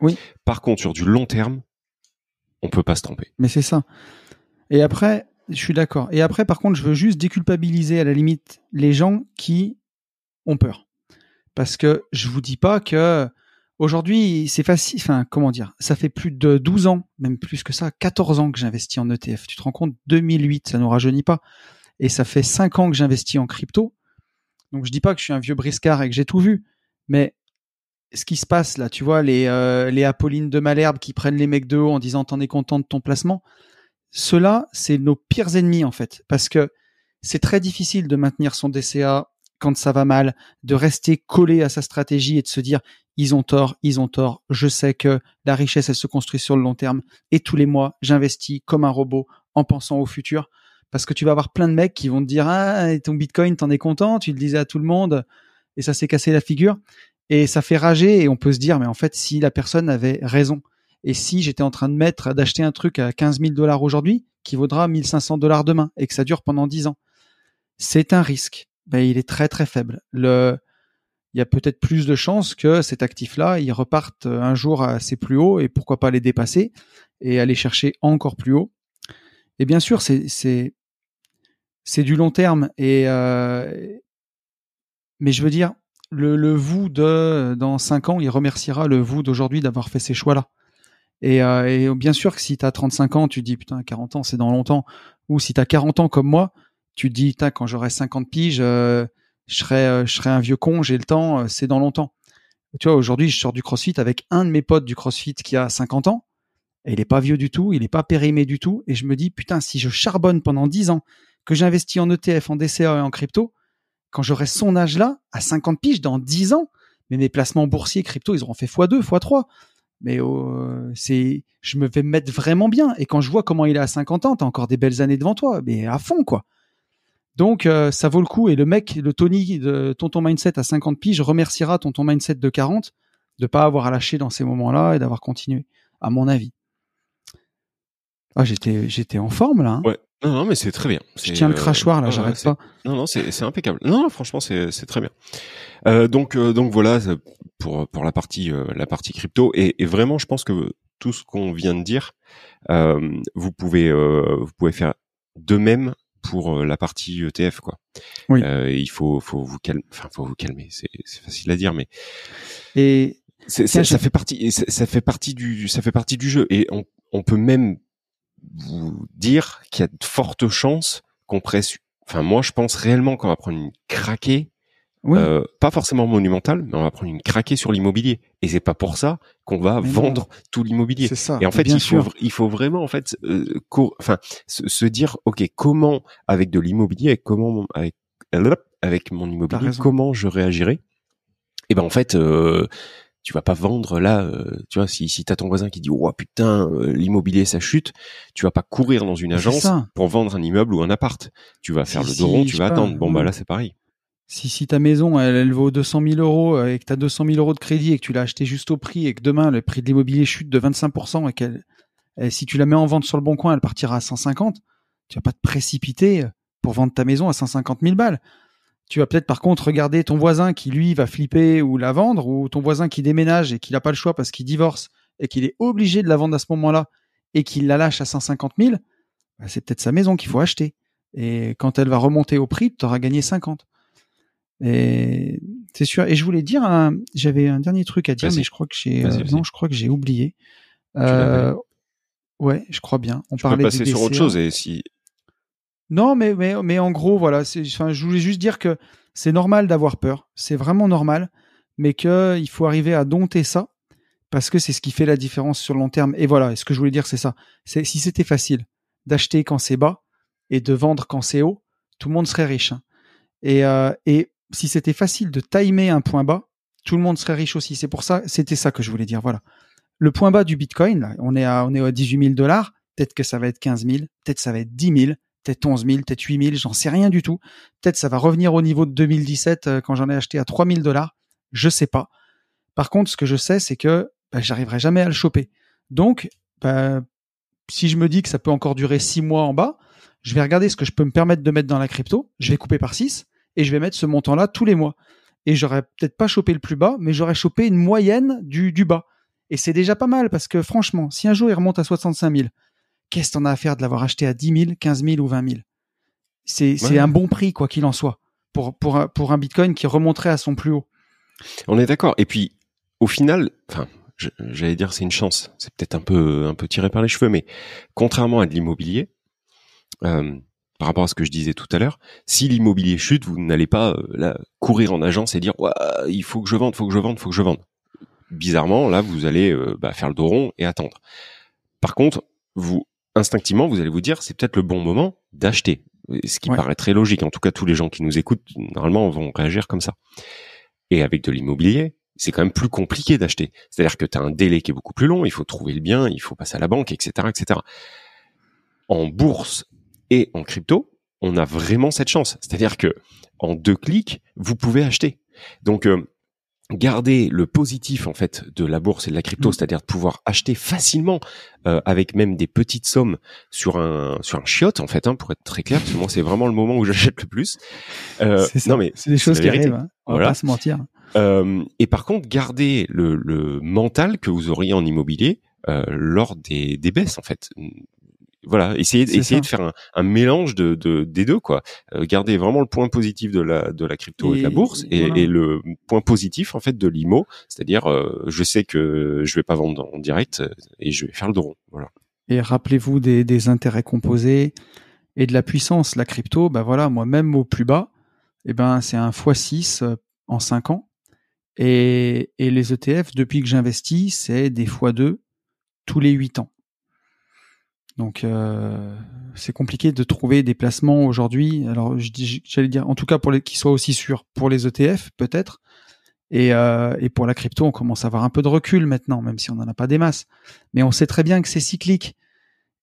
Oui. Par contre, sur du long terme, on peut pas se tromper. Mais c'est ça. Et après, je suis d'accord. Et après, par contre, je veux juste déculpabiliser à la limite les gens qui ont peur. Parce que je vous dis pas que aujourd'hui, c'est facile. Enfin, comment dire Ça fait plus de 12 ans, même plus que ça, 14 ans que j'investis en ETF. Tu te rends compte? 2008, ça nous rajeunit pas. Et ça fait 5 ans que j'investis en crypto. Donc, je dis pas que je suis un vieux briscard et que j'ai tout vu. Mais ce qui se passe là, tu vois, les, euh, les Apolline de Malherbe qui prennent les mecs de haut en disant t'en es content de ton placement? Ceux-là, c'est nos pires ennemis en fait, parce que c'est très difficile de maintenir son DCA quand ça va mal, de rester collé à sa stratégie et de se dire ils ont tort, ils ont tort. Je sais que la richesse elle se construit sur le long terme et tous les mois j'investis comme un robot en pensant au futur. Parce que tu vas avoir plein de mecs qui vont te dire ah ton Bitcoin t'en es content, tu le disais à tout le monde et ça s'est cassé la figure. Et ça fait rager et on peut se dire mais en fait si la personne avait raison et si j'étais en train de mettre, d'acheter un truc à 15 000 dollars aujourd'hui, qui vaudra 1500 dollars demain, et que ça dure pendant 10 ans, c'est un risque. Ben, il est très très faible. Le, il y a peut-être plus de chances que cet actif-là, il reparte un jour assez plus haut et pourquoi pas les dépasser et aller chercher encore plus haut. Et bien sûr, c'est c'est c'est du long terme et euh, mais je veux dire le, le vous de dans cinq ans, il remerciera le vous d'aujourd'hui d'avoir fait ces choix-là. Euh, et, bien sûr que si tu as 35 ans, tu dis putain 40 ans c'est dans longtemps. Ou si tu as 40 ans comme moi, tu dis putain quand j'aurai 50 piges, euh, je serai euh, je serai un vieux con, j'ai le temps, c'est dans longtemps. Tu vois aujourd'hui je sors du CrossFit avec un de mes potes du CrossFit qui a 50 ans. Et il est pas vieux du tout, il est pas périmé du tout. Et je me dis putain si je charbonne pendant 10 ans, que j'investis en ETF, en DCA et en crypto, quand j'aurai son âge là, à 50 piges dans 10 ans, mes placements boursiers crypto, ils auront fait x2, x3 mais euh, c'est je me vais mettre vraiment bien. Et quand je vois comment il est à 50 ans t'as encore des belles années devant toi mais à fond quoi. Donc euh, ça vaut le coup. Et le mec le Tony de Tonton Mindset à 50 piges remerciera Tonton Mindset de 40 de pas avoir lâché dans ces moments-là et d'avoir continué à mon avis. Ah j'étais j'étais en forme là hein. Non, non, mais c'est très bien. Je tiens le euh, crachoir là, j'arrête pas. Non, non, c'est impeccable. Non, non franchement, c'est très bien. Euh, donc, euh, donc voilà pour pour la partie euh, la partie crypto et, et, vraiment, je pense que tout ce qu'on vient de dire, vous pouvez vous pouvez faire de même pour la partie ETF quoi. Oui. il faut faut vous calmer, enfin faut vous calmer. C'est facile à dire, mais et ça, ça, fait partie ça, ça fait partie du ça fait partie du jeu et on on peut même vous dire qu'il y a de fortes chances qu'on presse. Enfin, moi, je pense réellement qu'on va prendre une craquée, euh, pas forcément monumentale, mais on va prendre une craquée sur l'immobilier. Et c'est pas pour ça qu'on va vendre tout l'immobilier. C'est ça. Et en fait, il faut, il faut vraiment en fait, euh, enfin, se, dire, ok, comment avec de l'immobilier, comment avec avec mon immobilier, comment je réagirai Et ben en fait, euh, tu vas pas vendre là, euh, tu vois, si, si t'as ton voisin qui dit, oh putain, euh, l'immobilier ça chute, tu vas pas courir dans une agence pour vendre un immeuble ou un appart. Tu vas faire le dos rond, tu vas attendre. Bon, bah là, c'est pareil. Si, si ta maison, elle, vaut 200 000 euros euh, et que tu as 200 000 euros de crédit et que tu l'as acheté juste au prix et que demain, le prix de l'immobilier chute de 25% et qu'elle, si tu la mets en vente sur le bon coin, elle partira à 150, tu vas pas te précipiter pour vendre ta maison à 150 000 balles. Tu vas peut-être par contre regarder ton voisin qui lui va flipper ou la vendre, ou ton voisin qui déménage et qui n'a pas le choix parce qu'il divorce et qu'il est obligé de la vendre à ce moment-là et qu'il la lâche à 150 000, bah, c'est peut-être sa maison qu'il faut acheter. Et quand elle va remonter au prix, tu auras gagné 50. Et c'est sûr. Et je voulais dire, j'avais un dernier truc à dire, mais je crois que j'ai euh, non, je crois que j'ai oublié. Euh, ouais, je crois bien. On tu parlait peux passer sur autre chose et si non, mais, mais, en gros, voilà. Enfin, je voulais juste dire que c'est normal d'avoir peur. C'est vraiment normal. Mais qu'il faut arriver à dompter ça. Parce que c'est ce qui fait la différence sur le long terme. Et voilà. ce que je voulais dire, c'est ça. Si c'était facile d'acheter quand c'est bas et de vendre quand c'est haut, tout le monde serait riche. Hein. Et, euh, et si c'était facile de timer un point bas, tout le monde serait riche aussi. C'est pour ça, c'était ça que je voulais dire. Voilà. le point bas du Bitcoin, on est à, on est à 18 000 dollars. Peut-être que ça va être 15 000, peut-être ça va être 10 000, peut-être 11 000, peut-être 8 000, j'en sais rien du tout. Peut-être ça va revenir au niveau de 2017 euh, quand j'en ai acheté à 3 000 dollars. Je sais pas. Par contre, ce que je sais, c'est que bah, j'arriverai jamais à le choper. Donc, bah, si je me dis que ça peut encore durer 6 mois en bas, je vais regarder ce que je peux me permettre de mettre dans la crypto. Je vais couper par 6 et je vais mettre ce montant-là tous les mois. Et j'aurais peut-être pas chopé le plus bas, mais j'aurais chopé une moyenne du, du bas. Et c'est déjà pas mal parce que franchement, si un jour il remonte à 65 000, qu'est-ce que t'en as à faire de l'avoir acheté à 10 000, 15 000 ou 20 000 C'est Ouais. un bon prix, quoi qu'il en soit, pour, pour, un- pour un bitcoin qui remonterait à son plus haut. On est d'accord. Et puis, au final, enfin, j'allais dire c'est une chance. C'est peut-être un peu un peu tiré par les cheveux, mais contrairement à de l'immobilier, euh, par rapport à ce que je disais tout à l'heure, si l'immobilier chute, vous n'allez pas euh, là, courir en agence et dire il faut que je vende, faut que je vende, faut que je vende. Bizarrement, là, vous allez euh, bah, faire le dos rond et attendre. Par contre, vous instinctivement, vous allez vous dire c'est peut-être le bon moment d'acheter. Ce qui Ouais. paraît très logique. En tout cas, tous les gens qui nous écoutent, normalement, vont réagir comme ça. Et avec de l'immobilier, c'est quand même plus compliqué d'acheter. C'est-à-dire que tu as un délai qui est beaucoup plus long, il faut trouver le bien, il faut passer à la banque, etc., etc. En bourse et en crypto, on a vraiment cette chance. C'est-à-dire que en deux clics, vous pouvez acheter. Donc, euh, garder le positif en fait de la bourse et de la crypto, Mm. c'est-à-dire de pouvoir acheter facilement euh, avec même des petites sommes sur un sur un chiotte en fait, hein, pour être très clair, parce que moi c'est vraiment le moment où j'achète le plus. Euh, ça. non mais c'est des choses qui arrivent. hein. On Voilà. va pas se mentir. euh, et par contre, garder le, le mental que vous auriez en immobilier euh, lors des, des baisses, en fait. Voilà, essayez, de faire un, un mélange de, de, des deux, quoi. Euh, garder vraiment le point positif de la, de la crypto et, de la bourse, et, voilà. et le point positif, en fait, de l'IMO, c'est-à-dire, euh, je sais que je vais pas vendre en direct euh, et je vais faire le. Voilà. Et rappelez-vous des, des intérêts composés et de la puissance. La crypto, bah voilà, moi même au plus bas, eh ben c'est un x6 euh, en 5 ans. Et, et les ETF, depuis que j'investis, c'est des x2 tous les 8 ans. Donc euh, c'est compliqué de trouver des placements aujourd'hui. Alors j'allais dire, en tout cas pour les qui soient aussi sûrs pour les ETF peut-être. Et, euh, et pour la crypto, on commence à avoir un peu de recul maintenant, même si on n'en a pas des masses. Mais on sait très bien que c'est cyclique.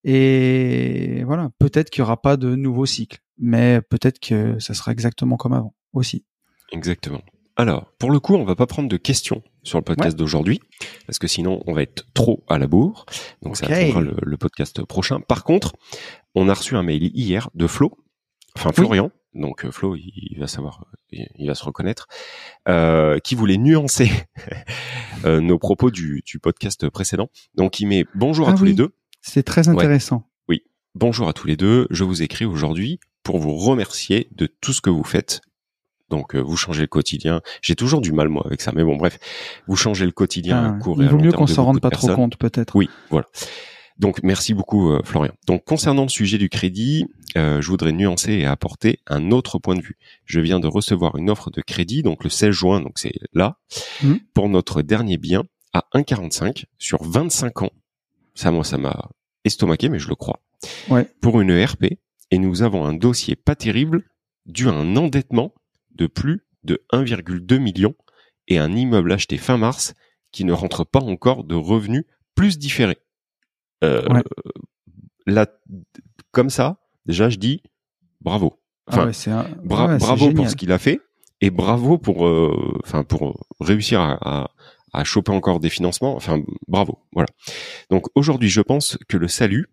Et voilà, peut-être qu'il n'y aura pas de nouveau cycle, mais peut-être que ça sera exactement comme avant aussi. Exactement. Alors, pour le coup, on va pas prendre de questions sur le podcast d'aujourd'hui, parce que sinon, on va être trop à la bourre. Donc, ça attendra le, le podcast prochain. Par contre, on a reçu un mail hier de Flo, enfin Oui. Florian. Donc, euh, Flo, il, il va savoir, il, il va se reconnaître, euh, qui voulait nuancer euh, nos propos du, du podcast précédent. Donc, il met bonjour à Ah tous les deux. C'est très intéressant. Bonjour à tous les deux. Je vous écris aujourd'hui pour vous remercier de tout ce que vous faites. Donc, euh, vous changez le quotidien. J'ai toujours du mal, moi, avec ça. Mais bon, bref. Vous changez le quotidien Ah, à court il vaut mieux qu'on s'en rende de pas trop compte, peut-être. Oui, voilà. Donc, merci beaucoup, euh, Florian. Donc, concernant le sujet du crédit, euh, je voudrais nuancer et apporter un autre point de vue. Je viens de recevoir une offre de crédit, donc le 16 juin, donc c'est là, Mhm. pour notre dernier bien à 1,45 sur 25 ans. Ça, moi, ça m'a estomaqué, mais je le crois. Ouais. Pour une ERP, et nous avons un dossier pas terrible dû à un endettement de plus de 1,2 million et un immeuble acheté fin mars qui ne rentre pas encore de revenus plus différés. Euh, Ouais. Là, comme ça, déjà, je dis bravo. Enfin, Ah ouais, c'est un- bra- ouais, c'est bravo pour ce qu'il a fait et bravo pour, euh, enfin, pour réussir à, à, à choper encore des financements. Enfin, bravo. Voilà. Donc aujourd'hui, je pense que le salut,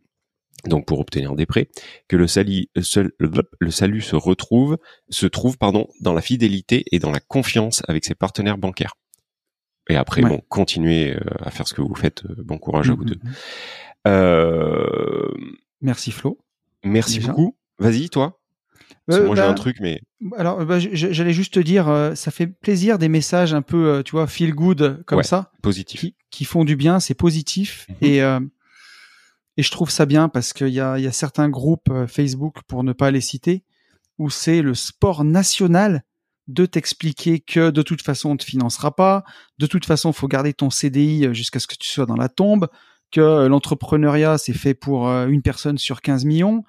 donc pour obtenir des prêts, que le seul- le, le salut se retrouve, se trouve pardon dans la fidélité et dans la confiance avec ses partenaires bancaires. Et après, Ouais. bon, continuez euh, à faire ce que vous faites. euh, Bon courage à vous Mhm, deux. mhm. Euh, Merci Flo. merci Déjà. beaucoup. Vas-y, toi. Euh, moi, j'ai bah, un truc, mais Alors, bah, j- j- j'allais juste te dire, euh, ça fait plaisir des messages un peu, euh, tu vois, feel good comme Ouais. ça, positif. qui, qui font du bien, c'est positif. Et, euh, et je trouve ça bien parce qu'il y a, y a certains groupes euh, Facebook, pour ne pas les citer, où c'est le sport national de t'expliquer que de toute façon on te financera pas, de toute façon faut garder ton CDI jusqu'à ce que tu sois dans la tombe, que euh, l'entrepreneuriat c'est fait pour euh, une personne sur 15 millions,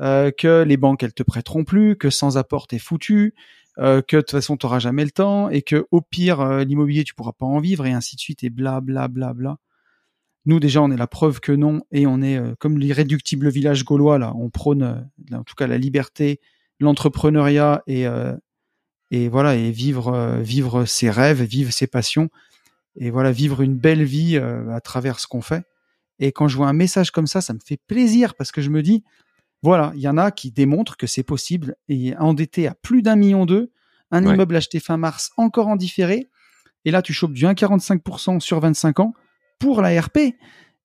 euh, que les banques elles te prêteront plus, que sans apport t'es foutu, euh, que de toute façon t'auras jamais le temps et que au pire euh, l'immobilier tu pourras pas en vivre et ainsi de suite et bla bla bla bla. Nous déjà, on est la preuve que non, et on est euh, comme l'irréductible village gaulois là. On prône, euh, en tout cas, la liberté, l'entrepreneuriat et euh, et voilà et vivre vivre ses rêves, vivre ses passions et voilà vivre une belle vie à travers ce qu'on fait. Et quand je vois un message comme ça, ça me fait plaisir parce que je me dis voilà, il y en a qui démontrent que c'est possible et endetté à plus d'un million d'eux, un immeuble acheté fin mars encore en différé, et là tu chopes du 1,45% sur 25 ans pour la RP.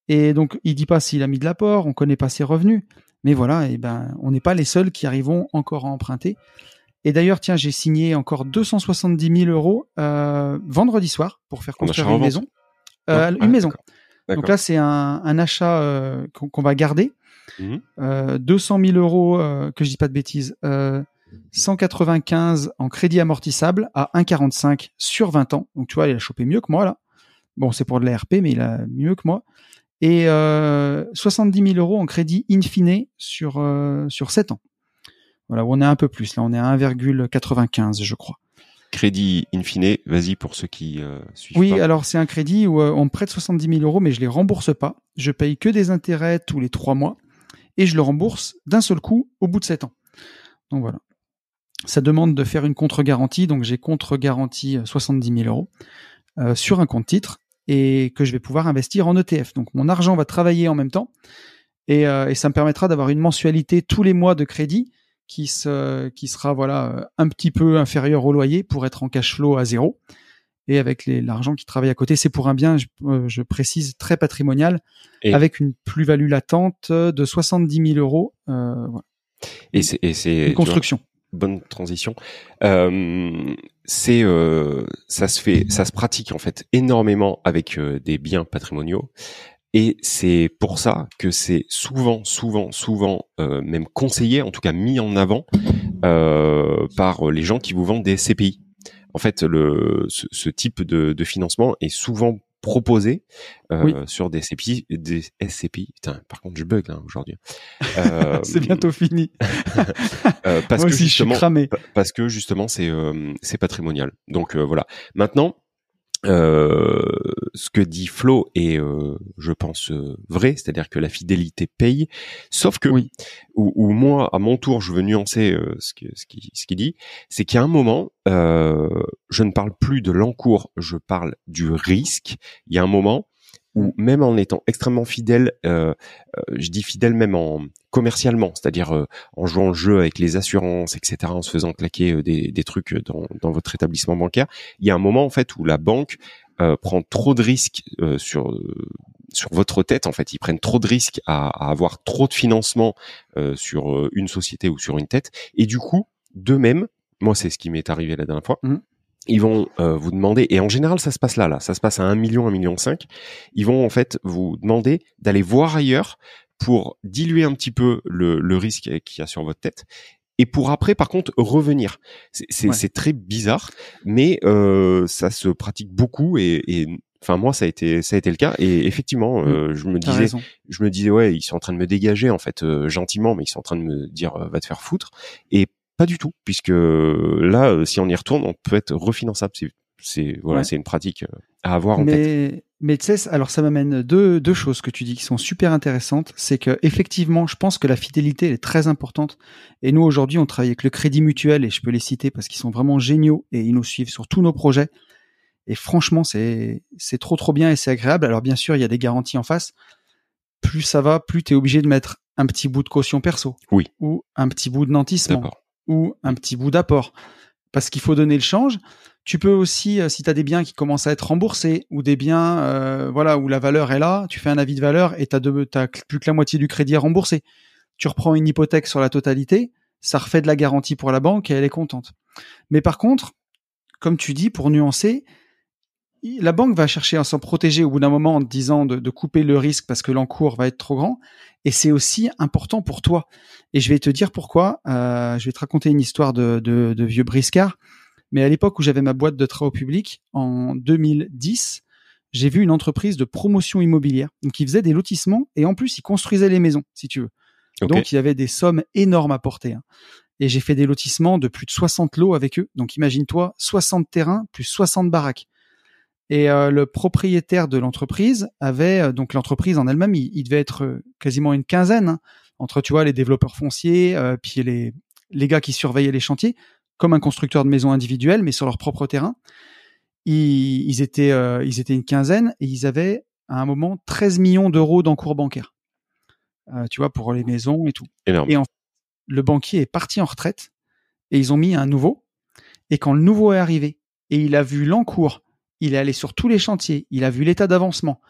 Et donc il dit pas s'il a mis de l'apport, on connaît pas ses revenus, mais voilà, et ben on n'est pas les seuls qui arrivons encore à emprunter. Et d'ailleurs, tiens, j'ai signé encore 270 000 euros euh, vendredi soir pour faire construire une maison. Euh, une maison. Donc là, c'est un, un achat euh, qu'on va garder. 200 000 euros, que je dis pas de bêtises, 195 en crédit amortissable à 1,45 sur 20 ans. Donc tu vois, il a chopé mieux que moi là. Bon, c'est pour de l'ARP, mais il a mieux que moi. Et euh, 70 000 euros en crédit in fine sur, euh, sur 7 ans. Voilà, on est un peu plus. Là, on est à 1,95, je crois. Crédit in fine, vas-y pour ceux qui euh, suivent. Oui, alors c'est un crédit où euh, on prête 70 000 euros, mais je les rembourse pas. Je paye que des intérêts tous les trois mois et je le rembourse d'un seul coup au bout de 7 ans. Donc voilà. Ça demande de faire une contre-garantie, donc j'ai contre-garantie 70 000 euros euh, sur un compte titre et que je vais pouvoir investir en ETF. Donc mon argent va travailler en même temps et, euh, et ça me permettra d'avoir une mensualité tous les mois de crédit qui, se, qui sera voilà un petit peu inférieur au loyer pour être en cash flow à zéro. Et avec l'argent qui travaille à côté, c'est pour un bien, je, euh, je précise, très patrimonial, avec une plus-value latente de 70 000 euros. Euh, voilà. Et c'est une construction bonne transition. Euh, c'est euh, ça se fait, ça se pratique en fait énormément avec euh, des biens patrimoniaux. Et c'est pour ça que c'est souvent, souvent, souvent même conseillé, en tout cas mis en avant par les gens qui vous vendent des CPI. En fait, le, ce, ce type de, de, financement est souvent proposé euh, sur des SCPI, des SCPI. Putain, par contre, je bug là aujourd'hui. Euh, c'est bientôt fini. euh, parce Moi que aussi, justement, je suis cramé. parce que justement, c'est euh, c'est patrimonial. Donc euh, voilà. Maintenant, euh, ce que dit Flo est, euh, je pense, euh, vrai, c'est-à-dire que la fidélité paye, sauf que, oui. ou, moi, à mon tour, je veux nuancer ce qu'il ce qui, ce dit, c'est qu'il y a un moment, je ne parle plus de l'encours, je parle du risque. Il y a un moment où même en étant extrêmement fidèle, euh, euh, je dis fidèle même en commercialement, c'est-à-dire euh, en jouant le jeu avec les assurances, etc., en se faisant claquer des, des, trucs dans, dans, votre établissement bancaire, il y a un moment en fait où la banque prend trop de risques sur sur votre tête. En fait, ils prennent trop de risques à, à avoir trop de financement sur une société ou sur une tête, et du coup, de même, moi c'est ce qui m'est arrivé la dernière fois. Mmh ils vont euh, vous demander, et en général ça se passe là, là, ça se passe à 1 million, 1 million 5, ils vont en fait vous demander d'aller voir ailleurs pour diluer un petit peu le, le risque qu'il y a sur votre tête et pour après par contre revenir. C'est très bizarre, mais euh, ça se pratique beaucoup et, et enfin moi ça a été ça a été le cas et effectivement mmh. euh, je me disais je me disais ouais ils sont en train de me dégager en fait euh, gentiment mais ils sont en train de me dire euh, va te faire foutre et pas du tout, puisque là, euh, si on y retourne, on peut être refinançable. C'est voilà, c'est une pratique euh, à avoir en mais, tête. Mais tu sais, alors ça m'amène deux, deux choses que tu dis qui sont super intéressantes. C'est que effectivement, je pense que la fidélité est très importante. Et nous aujourd'hui, on travaille avec le Crédit Mutuel et je peux les citer parce qu'ils sont vraiment géniaux et ils nous suivent sur tous nos projets. Et franchement, c'est c'est trop trop bien et c'est agréable. Alors bien sûr, il y a des garanties en face. Plus ça va, plus tu es obligé de mettre un petit bout de caution perso. Oui. Ou un petit bout de nantissement ou un petit bout d'apport. Parce qu'il faut donner le change. Tu peux aussi, euh, si tu as des biens qui commencent à être remboursés ou des biens euh, voilà où la valeur est là, tu fais un avis de valeur et tu as plus que la moitié du crédit à rembourser. Tu reprends une hypothèque sur la totalité, ça refait de la garantie pour la banque et elle est contente. Mais par contre, comme tu dis, pour nuancer, la banque va chercher à s'en protéger au bout d'un moment en te disant de, couper le risque parce que l'encours va être trop grand. Et c'est aussi important pour toi. Et je vais te dire pourquoi. Euh, je vais te raconter une histoire de, de, vieux briscard. Mais à l'époque où j'avais ma boîte de travaux publics, en 2010, j'ai vu une entreprise de promotion immobilière. Donc, ils faisaient des lotissements et en plus, ils construisaient les maisons, si tu veux. Donc, il y avait des sommes énormes à porter. Hein. Et j'ai fait des lotissements de plus de 60 lots avec eux. Donc, imagine-toi, 60 terrains plus 60 baraques Et euh, le propriétaire de l'entreprise avait euh, donc l'entreprise en elle-même, il, devait être euh, quasiment une quinzaine hein, entre tu vois les développeurs fonciers, puis les les gars qui surveillaient les chantiers, comme un constructeur de maisons individuelles, mais sur leur propre terrain. Ils, ils étaient ils étaient une quinzaine et ils avaient à un moment 13 millions d'euros d'encours bancaires. tu vois pour les maisons et tout. Énorme. Et en, le banquier est parti en retraite et ils ont mis un nouveau. Et quand le nouveau est arrivé et il a vu l'encours il est allé sur tous les chantiers, il a vu l'état d'avancement.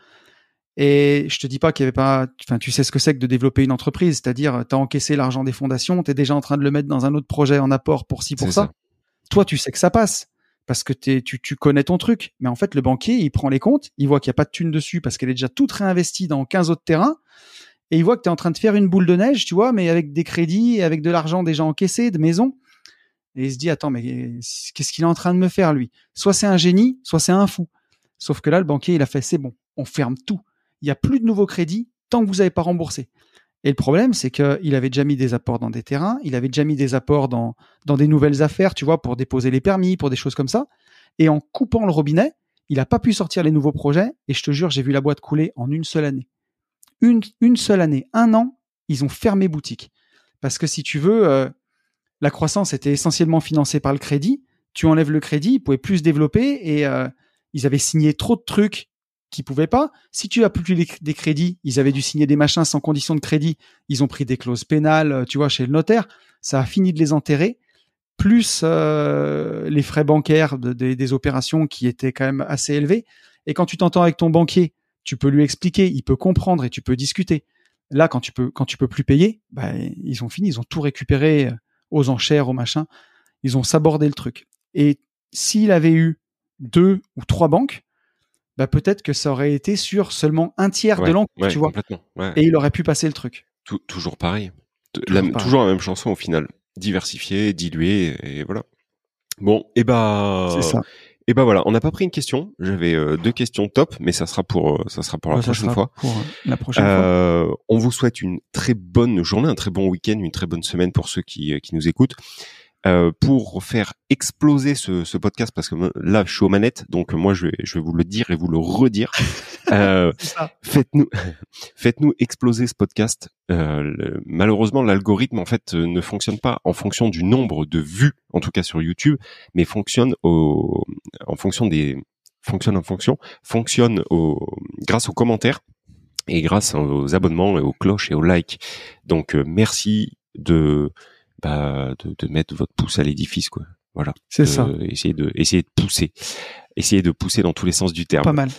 Et je te dis pas qu'il y avait pas, enfin, tu sais ce que c'est que de développer une entreprise, c'est-à-dire, tu as encaissé l'argent des fondations, tu es déjà en train de le mettre dans un autre projet en apport pour ci, pour ça. Toi, tu sais que ça passe parce que tu, tu connais ton truc. Mais en fait, le banquier, il prend les comptes, il voit qu'il n'y a pas de thune dessus parce qu'elle est déjà toute réinvestie dans 15 autres terrains. Et il voit que tu es en train de faire une boule de neige, tu vois, mais avec des crédits et avec de l'argent déjà encaissé, de maison et il se dit attends mais qu'est-ce qu'il est en train de me faire lui? Soit c'est un génie, soit c'est un fou. Sauf que là le banquier il a fait c'est bon, on ferme tout. Il n'y a plus de nouveaux crédits tant que vous n'avez pas remboursé. Et le problème c'est qu'il avait déjà mis des apports dans des terrains, il avait déjà mis des apports dans des nouvelles affaires, tu vois, pour déposer les permis, pour des choses comme ça. Et en coupant le robinet, il n'a pas pu sortir les nouveaux projets. Et je te jure, j'ai vu la boîte couler en une seule année. Une, une seule année, un an, ils ont fermé boutique. Parce que si tu veux, euh, la croissance était essentiellement financée par le crédit. Tu enlèves le crédit, ils pouvaient plus se développer et euh, ils avaient signé trop de trucs qu'ils pouvaient pas. Si tu as plus des crédits, ils avaient dû signer des machins sans condition de crédit. Ils ont pris des clauses pénales, euh, tu vois, chez le notaire. Ça a fini de les enterrer. Plus euh, les frais bancaires des opérations qui étaient quand même assez élevés. Et quand tu t'entends avec ton banquier, tu peux lui expliquer, il peut comprendre et tu peux discuter. Là, quand tu peux, peux plus payer, bah, ils ont fini, ils ont tout récupéré aux enchères, au machin. Ils ont sabordé le truc. Et s'il avait eu deux ou trois banques, bah peut-être que ça aurait été sur seulement un tiers de l'encre, tu vois. Et il aurait pu passer le truc. toujours pareil. Toujours, la, même chanson au final. Diversifié, dilué, et voilà. Bon, et bah. C'est ça. Et ben voilà, on n'a pas pris une question. J'avais euh, deux questions top, mais ça sera pour euh, ça sera pour la prochaine fois. Pour euh, la prochaine fois. On vous souhaite une très bonne journée, un très bon week-end, une très bonne semaine pour ceux qui qui nous écoutent. Euh, pour faire exploser ce, ce, podcast parce que là je suis aux manettes donc moi je vais je vais vous le dire et vous le redire. Euh, faites-nous faites-nous exploser ce podcast. Euh, malheureusement l'algorithme en fait ne fonctionne pas en fonction du nombre de vues en tout cas sur YouTube mais fonctionne au en fonction des fonctionne en fonction fonctionne au grâce aux commentaires et grâce aux abonnements et aux cloches et aux likes. Donc euh, merci de bah, de, de mettre votre pouce à l'édifice, quoi. Voilà. C'est ça. Essayer de, essayer de pousser, essayer de pousser dans tous les sens du terme. Pas mal.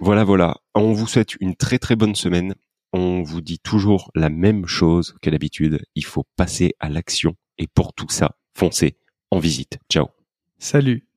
Voilà, voilà. On vous souhaite une très très bonne semaine. On vous dit toujours la même chose que d'habitude. Il faut passer à l'action. Et pour tout ça, foncez en visite. Ciao. Salut.